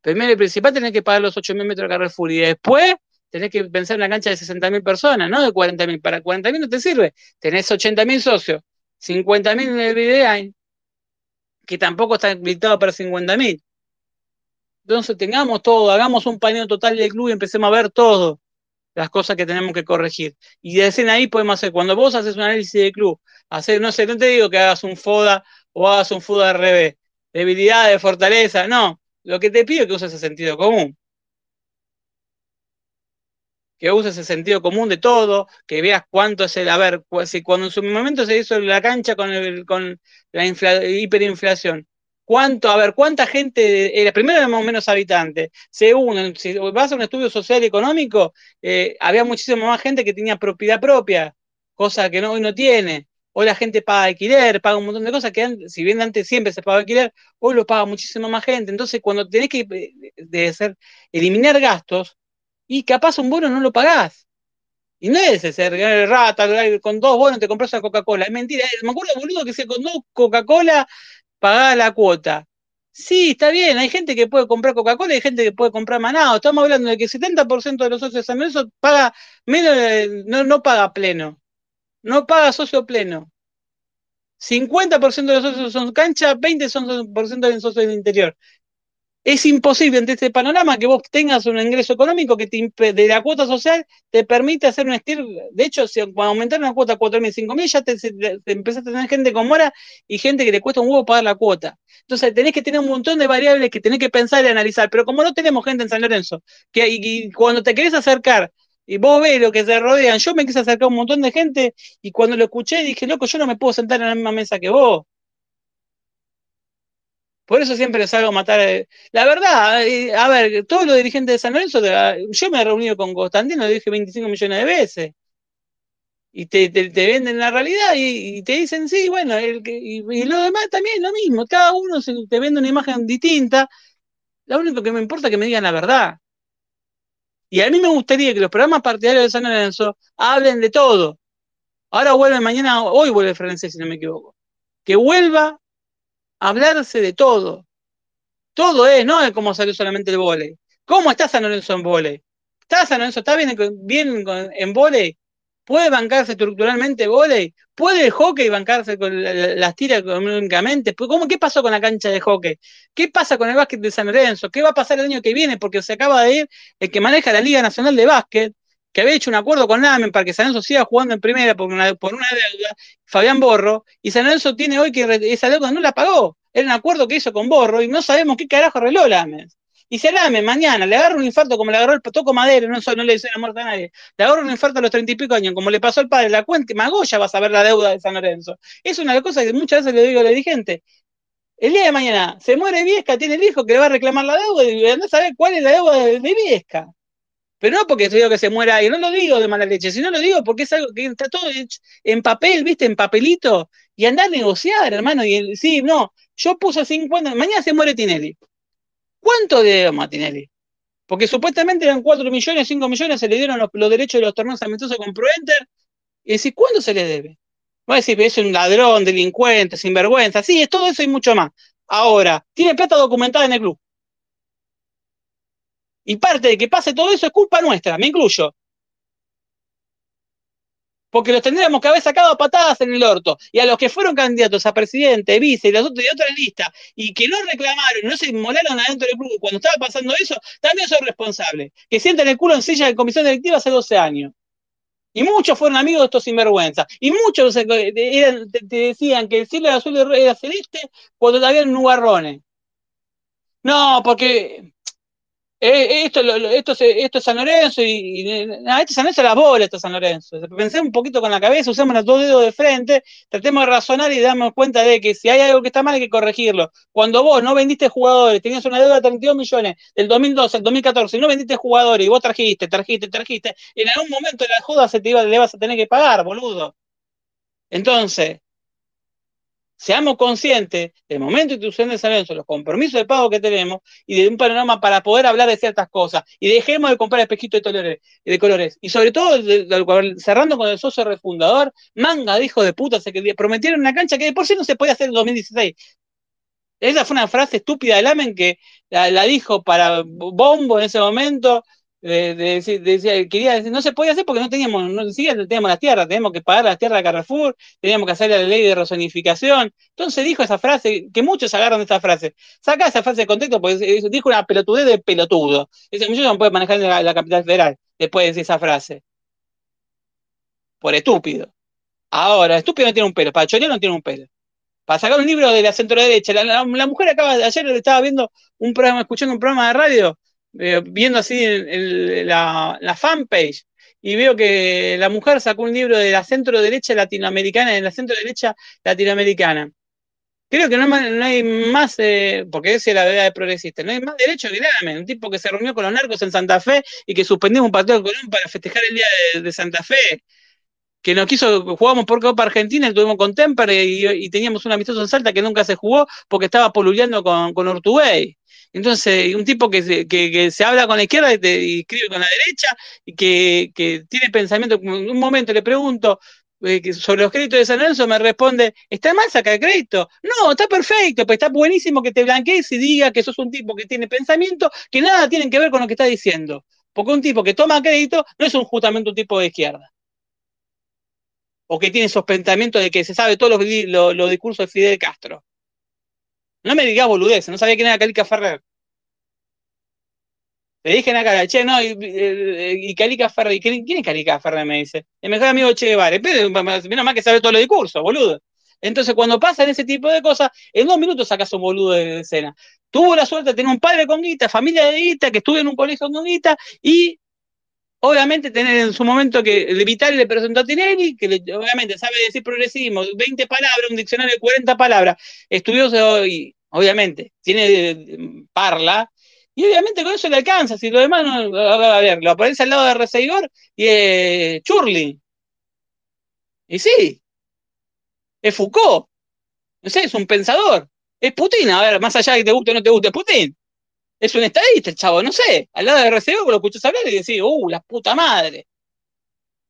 B: Primero y principal tenés que pagar los 8.000 metros de Carrefour y después tenés que pensar en una cancha de 60.000 personas, no de 40.000. Para 40.000 no te sirve. Tenés 80.000 socios, 50.000 en el video que tampoco está habilitado para 50.000. Entonces tengamos todo, hagamos un paneo total del club y empecemos a ver todo, las cosas que tenemos que corregir. Y de ahí podemos hacer, cuando vos haces un análisis de club, hacer, no sé, no te digo que hagas un FODA o hagas un FODA al revés, debilidad, de fortaleza, no, lo que te pido es que uses ese sentido común. Que uses ese sentido común de todo, que veas cuánto es el, a ver, si cuando en su momento se hizo la cancha con, el, con la hiperinflación, ¿Cuánto, a ver, cuánta gente, era, primero éramos menos habitantes, segundo, si vas a un estudio social y económico, eh, había muchísima más gente que tenía propiedad propia, cosa que hoy no tiene. Hoy la gente paga alquiler, paga un montón de cosas que si bien antes siempre se pagaba alquiler, hoy lo paga muchísima más gente. Entonces, cuando tenés que eh, de hacer, eliminar gastos, y capaz un bono no lo pagás. Y no es ser rata, con dos bonos te compras una Coca-Cola. Es mentira. Me acuerdo, boludo, que se con dos Coca-Cola pagaba la cuota. Sí, está bien, hay gente que puede comprar Coca-Cola y hay gente que puede comprar Manado. Estamos hablando de que el 70% de los socios de San Lorenzo paga menos, no, no paga pleno, no paga socio pleno. 50% de los socios son cancha, 20% son socios del interior es imposible ante este panorama que vos tengas un ingreso económico que te de la cuota social te permite hacer un estilo. De hecho, si aumentaron la cuota a 4.000, 5.000, ya te, te, empezaste a tener gente con mora y gente que le cuesta un huevo pagar la cuota. Entonces tenés que tener un montón de variables que tenés que pensar y analizar. Pero como no tenemos gente en San Lorenzo, que cuando te querés acercar y vos ves lo que se rodean, yo me quise acercar a un montón de gente y cuando lo escuché dije, loco, yo no me puedo sentar en la misma mesa que vos. Por eso siempre les hago matar. Eh, la verdad, eh, a ver, todos los dirigentes de San Lorenzo, yo me he reunido con Constantino, le dije 25 millones de veces. Y te, venden la realidad y, te dicen, sí, bueno, el, y, y lo demás también lo mismo. Cada uno te vende una imagen distinta. Lo único que me importa es que me digan la verdad. Y a mí me gustaría que los programas partidarios de San Lorenzo hablen de todo. Ahora vuelve mañana, hoy vuelve el francés, si no me equivoco. Que vuelva hablarse de todo. Todo es, no es como salió solamente el vóley. ¿Cómo está San Lorenzo en vóley? ¿Está San Lorenzo? ¿Está bien, bien en vóley? ¿Puede bancarse estructuralmente vóley? ¿Puede el hockey bancarse con las tiras económicamente? ¿Cómo, ¿Qué pasó con la cancha de hockey? ¿Qué pasa con el básquet de San Lorenzo? ¿Qué va a pasar el año que viene? Porque se acaba de ir el que maneja la Liga Nacional de Básquet, que había hecho un acuerdo con Lamen para que San Lorenzo siga jugando en primera por una, por una deuda, Fabián Borro, y San Lorenzo tiene hoy que esa deuda no la pagó. Era un acuerdo que hizo con Borro y no sabemos qué carajo arregló Lamen. Y si Lamen mañana le agarra un infarto como le agarró el Toco Madero, no, no le dice la muerte a nadie, le agarra un infarto a los treinta y pico años, como le pasó al padre, la cuenta, Magoya va a saber la deuda de San Lorenzo. Es una cosa que muchas veces le digo a la dirigente. El día de mañana se muere Viesca, tiene el hijo que le va a reclamar la deuda y no sabe cuál es la deuda de Viesca. Pero no porque digo que se muera y no lo digo de mala leche, sino lo digo porque es algo que está todo en papel, ¿viste? En papelito, y andar a negociar, hermano. Y sí, no, yo puse 50, mañana se muere Tinelli. ¿Cuánto debemos a Tinelli? Porque supuestamente eran 4 millones, 5 millones, se le dieron los, derechos de los torneos amistosos con ProEnter. Y decir, ¿cuándo se le debe? Va a decir, es un ladrón, delincuente, sinvergüenza. Sí, es todo eso y mucho más. Ahora, tiene plata documentada en el club. Y parte de que pase todo eso es culpa nuestra, me incluyo. Porque los tendríamos que haber sacado a patadas en el orto. Y a los que fueron candidatos a presidente, vice y los otros de otra lista, y que no reclamaron, no se inmolaron adentro del club cuando estaba pasando eso, también son responsables. Que sienten el culo en silla de comisión directiva hace 12 años. Y muchos fueron amigos de estos sinvergüenzas. Y muchos te, decían que el cielo azul era celeste cuando en nubarrones. No, porque eh, esto, esto, esto, es San Lorenzo y, esto es San Lorenzo las bolas, esto es San Lorenzo. Pensemos un poquito con la cabeza, usemos los dos dedos de frente, tratemos de razonar y damos cuenta de que si hay algo que está mal hay que corregirlo. Cuando vos no vendiste jugadores, tenías una deuda de 32 millones del 2012 al 2014 y no vendiste jugadores y vos trajiste, trajiste, trajiste, en algún momento la joda se te iba, le vas a tener que pagar, boludo. Entonces, seamos conscientes del momento institucional de San Lorenzo, los compromisos de pago que tenemos y de un panorama para poder hablar de ciertas cosas. Y dejemos de comprar espejitos de, colores, de colores. Y sobre todo, cerrando con el socio refundador, manga de hijo de puta, se que prometieron una cancha que de por sí no se puede hacer en 2016. Esa fue una frase estúpida de Lamen que la, dijo para Bombo en ese momento, decía, quería decir, no se podía hacer porque no teníamos, no siquiera teníamos las tierras, teníamos que pagar las tierras de Carrefour, teníamos que hacer la ley de rezonificación. Entonces dijo esa frase, que muchos agarran esa frase. Saca esa frase de contexto porque dijo una pelotudez de pelotudo. Ese muchacho no puede manejar la, la capital federal después de esa frase. Por estúpido. Ahora, estúpido no tiene un pelo, para no tiene un pelo. Para sacar un libro de la centro derecha, la, la mujer acaba, ayer estaba viendo un programa, escuchando un programa de radio, eh, viendo así la, la, fanpage y veo que la mujer sacó un libro de la centro derecha latinoamericana, de la centro derecha latinoamericana. Creo que no, hay más, eh, porque esa es la verdad de progresista, no hay más derecho que Grame, un tipo que se reunió con los narcos en Santa Fe y que suspendió un partido de Colón para festejar el día de, Santa Fe, que nos quiso, jugamos por Copa Argentina, estuvimos con Temper y, teníamos un amistoso en Salta que nunca se jugó porque estaba poluleando con, con. Entonces, un tipo que se, que, se habla con la izquierda y, escribe con la derecha y que, tiene pensamiento. En un momento le pregunto eh, sobre los créditos de San Lorenzo, me responde: ¿Está mal sacar crédito? No, está perfecto, pues está buenísimo que te blanquees y diga que sos un tipo que tiene pensamiento que nada tiene que ver con lo que está diciendo. Porque un tipo que toma crédito no es un, justamente un tipo de izquierda. O que tiene esos pensamientos de que se sabe todos los discursos de Fidel Castro. No me digas boludez, no sabía quién era Calica Ferrer. Le dije la cara, che, no, y, y, Calica Ferrer, ¿quién, es Calica Ferrer? Me dice. El mejor amigo de Che Guevara. Menos mal que sabe todos los discursos, boludo. Entonces, cuando pasan ese tipo de cosas, en dos minutos sacas un boludo de escena. Tuvo la suerte de tener un padre con guita, familia de guita, que estuvo en un colegio con guita, y obviamente tener en su momento que Vital le presentó a Tinelli, que obviamente sabe decir progresismo, 20 palabras, un diccionario de 40 palabras, estudioso y obviamente tiene parla, y obviamente con eso le alcanza, si lo demás no, a ver, lo aparece al lado de Reseigor y es Churli. Y sí, es Foucault, no sé, es un pensador, es Putin, a ver, más allá de que te guste o no te guste, es Putin es un estadista el chavo, no sé, al lado de RCO lo escuchas hablar y decís, uh, la puta madre.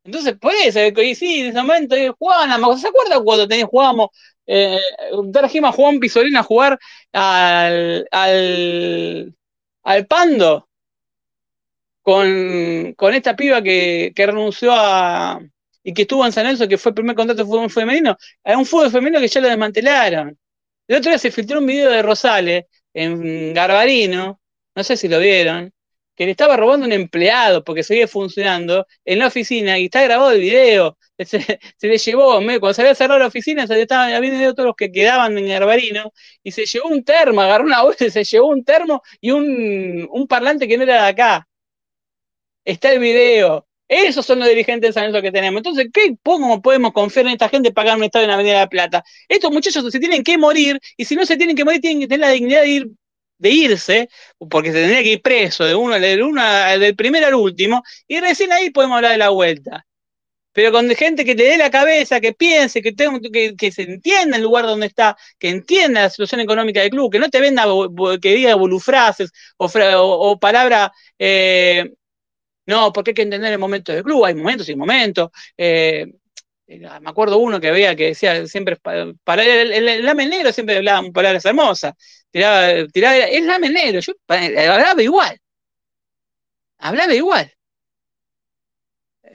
B: Entonces, por eso, y sí, en ese momento, eh, Juana, ¿se acuerda cuando teníamos, jugábamos, eh, trajimos a Juan Pisolín a jugar al, al, al Pando con, con esta piba que, que renunció a, y que estuvo en San Enzo, que fue el primer contrato de fútbol femenino, a un fútbol femenino que ya lo desmantelaron. El otro día se filtró un video de Rosales en Garbarino, no sé si lo vieron, que le estaba robando un empleado porque seguía funcionando en la oficina y está grabado el video. Se, le llevó, cuando se había cerrado la oficina, se le estaban viendo todos los que quedaban en Garbarino y se llevó un termo, agarró una bolsa y se llevó un termo y un, un parlante que no era de acá. Está el video. Esos son los dirigentes de San Lorenzo que tenemos. Entonces, ¿qué cómo podemos confiar en esta gente para pagar un estado en la Avenida de la Plata? Estos muchachos se tienen que morir, y si no se tienen que morir, tienen que tener la dignidad de ir de irse, porque se tendría que ir preso de uno, del, uno, del primero al último, y recién ahí podemos hablar de la vuelta. Pero con gente que te dé la cabeza, que piense, que, que, se entienda el lugar donde está, que entienda la situación económica del club, que no te venda, que diga bolufrases o, o, palabra, eh, no, porque hay que entender el momento del club, hay momentos y momentos. Eh, me acuerdo uno que veía que decía siempre, para, el, el, el, negro siempre hablaba palabras hermosas tiraba, tiraba, es la negro, yo hablaba igual. Hablaba igual.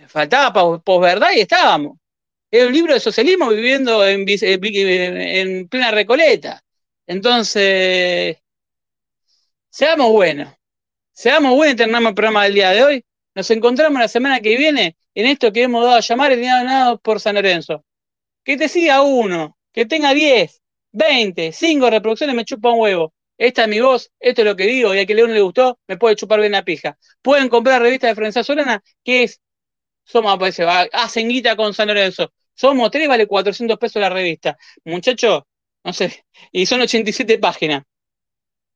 B: Faltaba posverdad y estábamos. Era un libro de socialismo viviendo en, en plena recoleta. Entonces, seamos buenos. Seamos buenos y terminamos el programa del día de hoy. Nos encontramos la semana que viene en esto que hemos dado a llamar el de por San Lorenzo. Que te siga uno, que tenga diez, 20, 5 reproducciones, me chupa un huevo. Esta es mi voz, esto es lo que digo, y a que León le gustó, me puede chupar bien la pija. Pueden comprar la revista de Francia Solana, que es, somos, aparece, hacen guita con San Lorenzo. Somos tres, vale 400 pesos la revista. Muchachos, no sé, y son 87 páginas.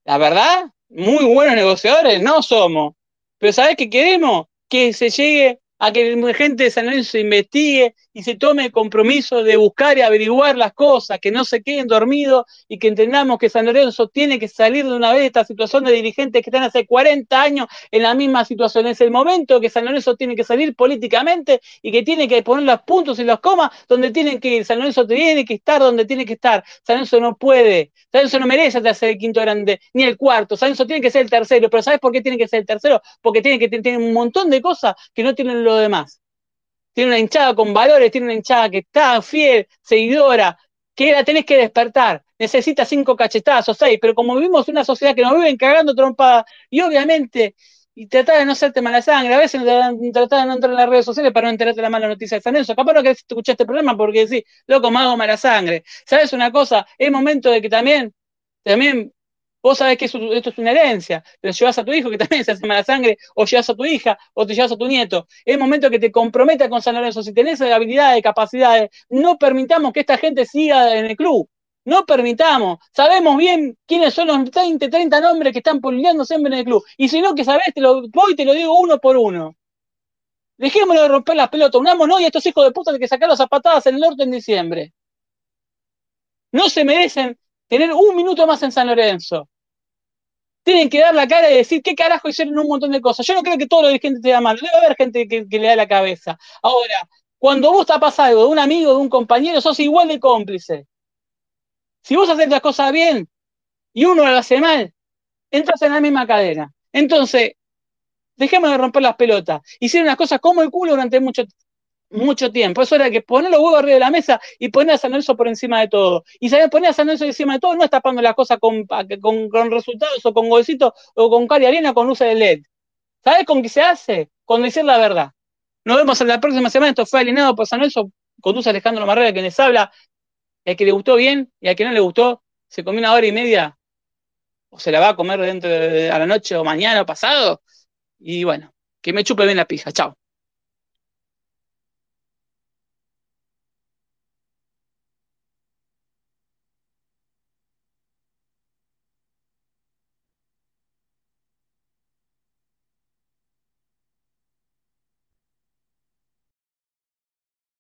B: La verdad, muy buenos negociadores no somos. Pero ¿sabés qué queremos? Que se llegue a que la gente de San Lorenzo investigue y se tome el compromiso de buscar y averiguar las cosas, que no se queden dormidos y que entendamos que San Lorenzo tiene que salir de una vez de esta situación de dirigentes que están hace 40 años en la misma situación. Es el momento que San Lorenzo tiene que salir políticamente y que tiene que poner los puntos y los comas donde tienen que ir. San Lorenzo tiene que estar donde tiene que estar. San Lorenzo no puede. San Lorenzo no merece ser el quinto grande ni el cuarto. San Lorenzo tiene que ser el tercero. Pero ¿sabes por qué tiene que ser el tercero? Porque tiene que tener un montón de cosas que no tienen los demás. Tiene una hinchada con valores, tiene una hinchada que está fiel, seguidora, que la tenés que despertar. Necesita cinco cachetazos, seis, pero como vivimos una sociedad que nos viven cagando trompada, y obviamente, y tratar de no hacerte mala sangre, a veces tratar de no entrar en las redes sociales para no enterarte la mala noticia de San Enzo. Capaz no querés escuchar este programa porque decís, loco, me hago mala sangre. ¿Sabes una cosa? Es momento de que también, también Vos sabés que esto es una herencia, pero llevas a tu hijo que también se hace mala sangre, o llevas a tu hija, o te llevas a tu nieto. Es momento que te comprometas con San Lorenzo. Si tenés habilidades, capacidades, no permitamos que esta gente siga en el club. No permitamos. Sabemos bien quiénes son los 20, 30 nombres que están polineando siempre en el club. Y si no, que sabés, te lo, voy y te lo digo uno por uno. Dejémoslo de romper las pelotas. Unámonos y a estos hijos de puta de que sacaron las patadas en el norte en diciembre. No se merecen tener un minuto más en San Lorenzo tienen que dar la cara y decir qué carajo hicieron un montón de cosas. Yo no creo que todos los dirigentes te mal, debe haber gente que, le da la cabeza. Ahora, cuando vos te pasa algo de un amigo, de un compañero, sos igual de cómplice. Si vos haces las cosas bien y uno lo hace mal, entras en la misma cadena. Entonces, dejemos de romper las pelotas. Hicieron las cosas como el culo durante mucho tiempo mucho tiempo. Eso era que poner los huevos arriba de la mesa y poner a San Lorenzo por encima de todo. Y saber poner a San Lorenzo encima de todo no es tapando las cosas con, con, resultados o con golcitos o con cari arena con luces de LED. ¿Sabes con qué se hace? Con decir la verdad. Nos vemos en la próxima semana. Esto fue alineado por San Lorenzo. Conduce Alejandro Marrera, que les habla. El que le gustó bien y al que no le gustó, se comió una hora y media o se la va a comer dentro de, a la noche o mañana o pasado. Y bueno, que me chupe bien la pija. Chao.